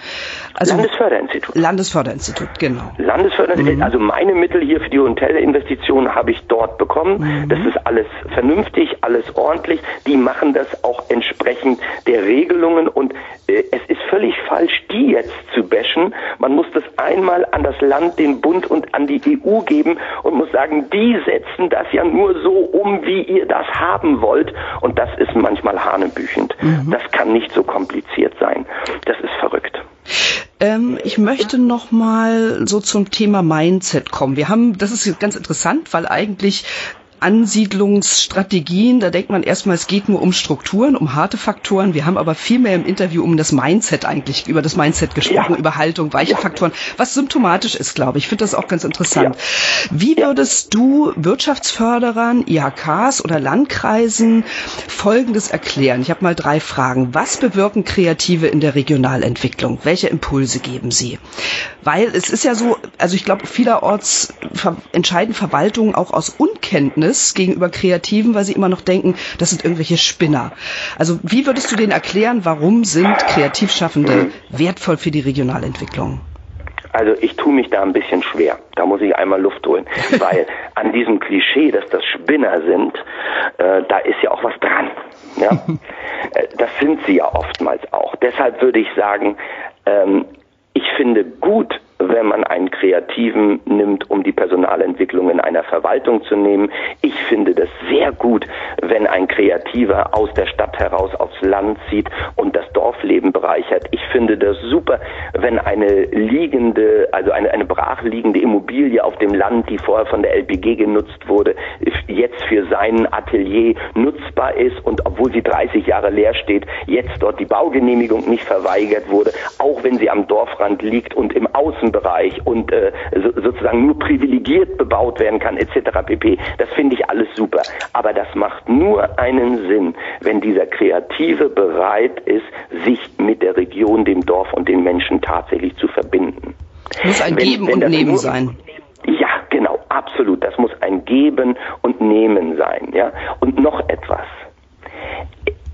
Also Landesförderinstitut. Landesförderinstitut, genau. Landesförderinstitut. Mhm. Also meine Mittel hier für die Hotelinvestitionen habe ich dort bekommen. Mhm. Das ist alles vernünftig, alles ordentlich. Die machen das auch entsprechend der Regelungen und äh, es ist völlig falsch, die jetzt zu bashen. Man muss das einmal an das Land, den Bund und an die EU geben und muss sagen, die setzen das ja nur so um, wie ihr das haben wollt. Und das ist manchmal hanebüchend. Mhm. Das kann nicht so kompliziert sein. Das ist verrückt. Ähm, ich möchte noch mal so zum Thema Mindset kommen. Wir haben, das ist ganz interessant, weil eigentlich Ansiedlungsstrategien, da denkt man erstmal, es geht nur um Strukturen, um harte Faktoren. Wir haben aber viel mehr im Interview um das Mindset eigentlich, über das Mindset gesprochen, ja. über Haltung, weiche ja. Faktoren, was symptomatisch ist, glaube ich. Ich finde das auch ganz interessant. Ja. Wie würdest du Wirtschaftsförderern, IHKs oder Landkreisen Folgendes erklären? Ich habe mal drei Fragen. Was bewirken Kreative in der Regionalentwicklung? Welche Impulse geben sie? Weil es ist ja so, also ich glaube, vielerorts entscheiden Verwaltungen auch aus Unkenntnis gegenüber Kreativen, weil sie immer noch denken, das sind irgendwelche Spinner. Also wie würdest du denen erklären, warum sind Kreativschaffende wertvoll für die Regionalentwicklung? Also ich tue mich da ein bisschen schwer. Da muss ich einmal Luft holen, weil an diesem Klischee, dass das Spinner sind, äh, da ist ja auch was dran. Ja? Äh, das sind sie ja oftmals auch. Deshalb würde ich sagen, ähm, ich finde gut, wenn man einen Kreativen nimmt, um die Personalentwicklung in einer Verwaltung zu nehmen. Ich finde das sehr gut, wenn ein Kreativer aus der Stadt heraus aufs Land zieht und das Dorfleben bereichert. Ich finde das super, wenn eine liegende, also eine, eine brachliegende Immobilie auf dem Land, die vorher von der LPG genutzt wurde, jetzt für sein Atelier nutzbar ist und obwohl sie 30 Jahre leer steht, jetzt dort die Baugenehmigung nicht verweigert wurde, auch wenn sie am Dorfrand liegt und im Außen Bereich und äh, so, sozusagen nur privilegiert bebaut werden kann etc. pp. Das finde ich alles super. Aber das macht nur einen Sinn, wenn dieser Kreative bereit ist, sich mit der Region, dem Dorf und den Menschen tatsächlich zu verbinden. Muss ein wenn, Geben wenn und Nehmen sein. Ja, genau, absolut. Das muss ein Geben und Nehmen sein. Ja? Und noch etwas.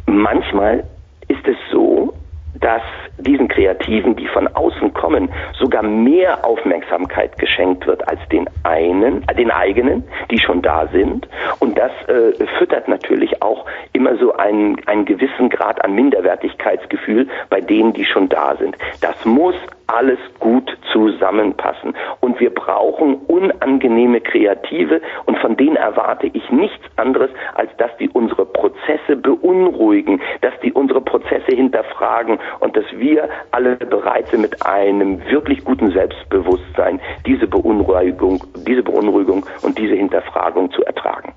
Manchmal ist es so, dass diesen Kreativen, die von außen kommen, sogar mehr Aufmerksamkeit geschenkt wird als den einen, äh, den eigenen, die schon da sind. Und das äh, füttert natürlich auch immer so einen, einen gewissen Grad an Minderwertigkeitsgefühl bei denen, die schon da sind. Das muss alles gut zusammenpassen. Und wir brauchen unangenehme Kreative und von denen erwarte ich nichts anderes, als dass die unsere Prozesse beunruhigen, dass die unsere Prozesse hinterfragen und dass wir alle bereit sind, mit einem wirklich guten Selbstbewusstsein diese Beunruhigung, diese Beunruhigung und diese Hinterfragung zu ertragen.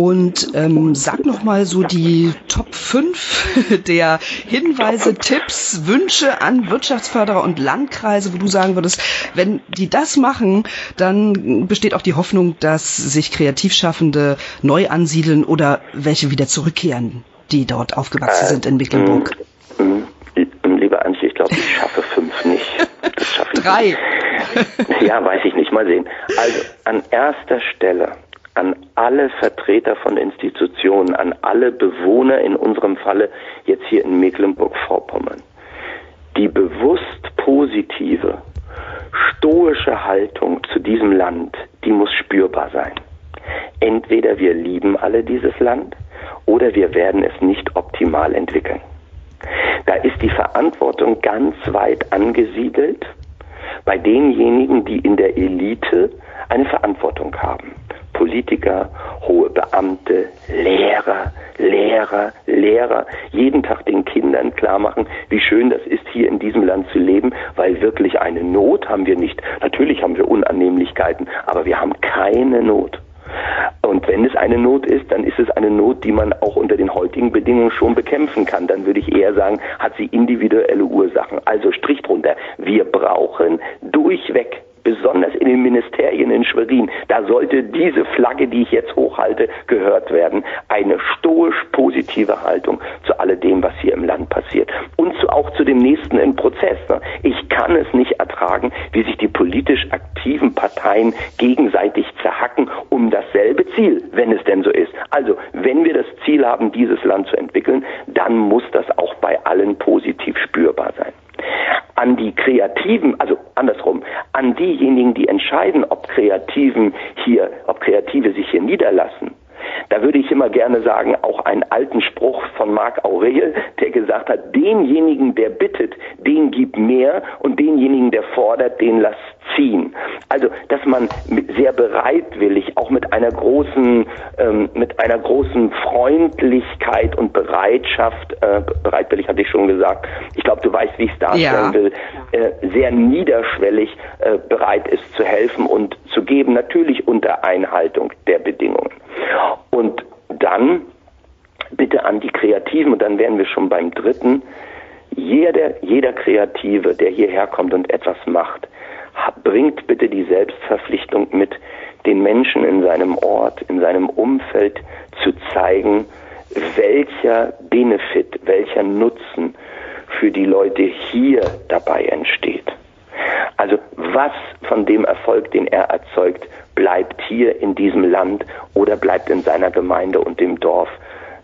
Und ähm, sag noch mal so die Top 5 der Hinweise, Tipps, Wünsche an Wirtschaftsförderer und Landkreise, wo du sagen würdest, wenn die das machen, dann besteht auch die Hoffnung, dass sich Kreativschaffende neu ansiedeln oder welche wieder zurückkehren, die dort aufgewachsen sind in Mecklenburg. Mm, mm, Liebe Antje, ich glaube, ich schaffe fünf nicht. Das schaffe ich Drei. Nicht. Ja, weiß ich nicht. Mal sehen. Also an erster Stelle an alle Vertreter von Institutionen, an alle Bewohner in unserem Falle jetzt hier in Mecklenburg-Vorpommern. Die bewusst positive, stoische Haltung zu diesem Land, die muss spürbar sein. Entweder wir lieben alle dieses Land oder wir werden es nicht optimal entwickeln. Da ist die Verantwortung ganz weit angesiedelt bei denjenigen, die in der Elite eine Verantwortung haben. Politiker, hohe Beamte, Lehrer, Lehrer, Lehrer, jeden Tag den Kindern klar machen, wie schön das ist, hier in diesem Land zu leben, weil wirklich eine Not haben wir nicht. Natürlich haben wir Unannehmlichkeiten, aber wir haben keine Not. Und wenn es eine Not ist, dann ist es eine Not, die man auch unter den heutigen Bedingungen schon bekämpfen kann. Dann würde ich eher sagen, hat sie individuelle Ursachen. Also Strich drunter. Wir brauchen durchweg besonders in den Ministerien in Schwerin, da sollte diese Flagge, die ich jetzt hochhalte, gehört werden. Eine stoisch positive Haltung zu alledem, was hier im Land passiert. Und zu, auch zu dem nächsten im Prozess. Ne? Ich kann es nicht ertragen, wie sich die politisch aktiven Parteien gegenseitig zerhacken um dasselbe Ziel, wenn es denn so ist. Also, wenn wir das Ziel haben, dieses Land zu entwickeln, dann muss das auch bei allen positiv spürbar sein an die Kreativen, also andersrum, an diejenigen, die entscheiden, ob Kreativen hier, ob Kreative sich hier niederlassen. Da würde ich immer gerne sagen, auch einen alten Spruch von Marc Aurel, der gesagt hat, denjenigen, der bittet, den gib mehr und denjenigen, der fordert, den lass ziehen. Also, dass man sehr bereitwillig, auch mit einer großen, ähm, mit einer großen Freundlichkeit und Bereitschaft, äh, bereitwillig hatte ich schon gesagt, ich glaube, du weißt, wie ich es darstellen ja. will, äh, sehr niederschwellig äh, bereit ist zu helfen und zu geben, natürlich unter Einhaltung der Bedingungen. Und dann bitte an die Kreativen, und dann wären wir schon beim dritten, jeder, jeder Kreative, der hierher kommt und etwas macht, bringt bitte die Selbstverpflichtung mit, den Menschen in seinem Ort, in seinem Umfeld zu zeigen, welcher Benefit, welcher Nutzen für die Leute hier dabei entsteht. Also was von dem Erfolg, den er erzeugt, bleibt hier in diesem Land oder bleibt in seiner Gemeinde und dem Dorf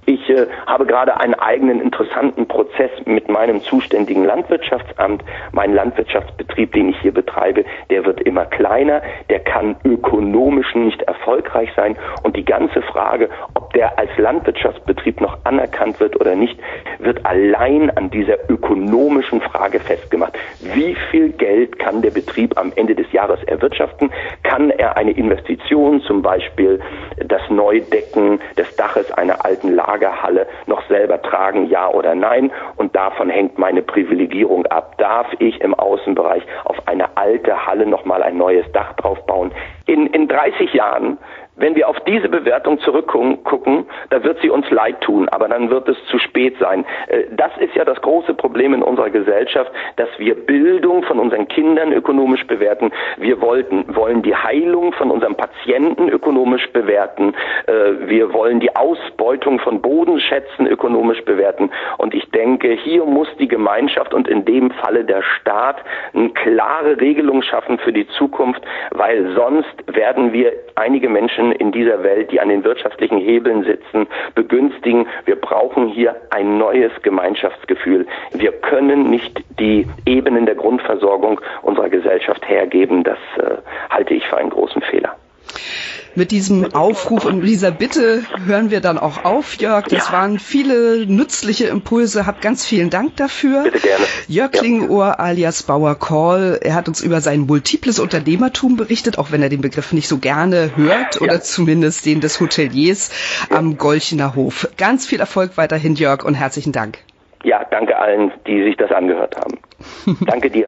ich äh, habe gerade einen eigenen interessanten Prozess mit meinem zuständigen Landwirtschaftsamt. Mein Landwirtschaftsbetrieb, den ich hier betreibe, der wird immer kleiner, der kann ökonomisch nicht erfolgreich sein. Und die ganze Frage, ob der als Landwirtschaftsbetrieb noch anerkannt wird oder nicht, wird allein an dieser ökonomischen Frage festgemacht. Wie viel Geld kann der Betrieb am Ende des Jahres erwirtschaften? Kann er eine Investition, zum Beispiel das Neudecken des Daches einer alten Lage, Lagerhalle noch selber tragen, ja oder nein. Und davon hängt meine Privilegierung ab. Darf ich im Außenbereich auf eine alte Halle nochmal ein neues Dach draufbauen? In, in 30 Jahren wenn wir auf diese Bewertung zurückgucken, da wird sie uns leid tun, aber dann wird es zu spät sein. Äh, das ist ja das große Problem in unserer Gesellschaft, dass wir Bildung von unseren Kindern ökonomisch bewerten. Wir wollten, wollen die Heilung von unserem Patienten ökonomisch bewerten. Äh, wir wollen die Ausbeutung von Bodenschätzen ökonomisch bewerten. Und ich denke, hier muss die Gemeinschaft und in dem Falle der Staat eine klare Regelung schaffen für die Zukunft, weil sonst werden wir einige Menschen in dieser Welt, die an den wirtschaftlichen Hebeln sitzen, begünstigen. Wir brauchen hier ein neues Gemeinschaftsgefühl. Wir können nicht die Ebenen der Grundversorgung unserer Gesellschaft hergeben. Das äh, halte ich für einen großen Fehler. Mit diesem Aufruf und dieser Bitte hören wir dann auch auf, Jörg. Das ja. waren viele nützliche Impulse. Hab ganz vielen Dank dafür. Bitte gerne. Jörg ja. Klingohr alias Bauer Call. Er hat uns über sein multiples Unternehmertum berichtet, auch wenn er den Begriff nicht so gerne hört ja. oder zumindest den des Hoteliers am Golchener Hof. Ganz viel Erfolg weiterhin, Jörg, und herzlichen Dank. Ja, danke allen, die sich das angehört haben. danke dir.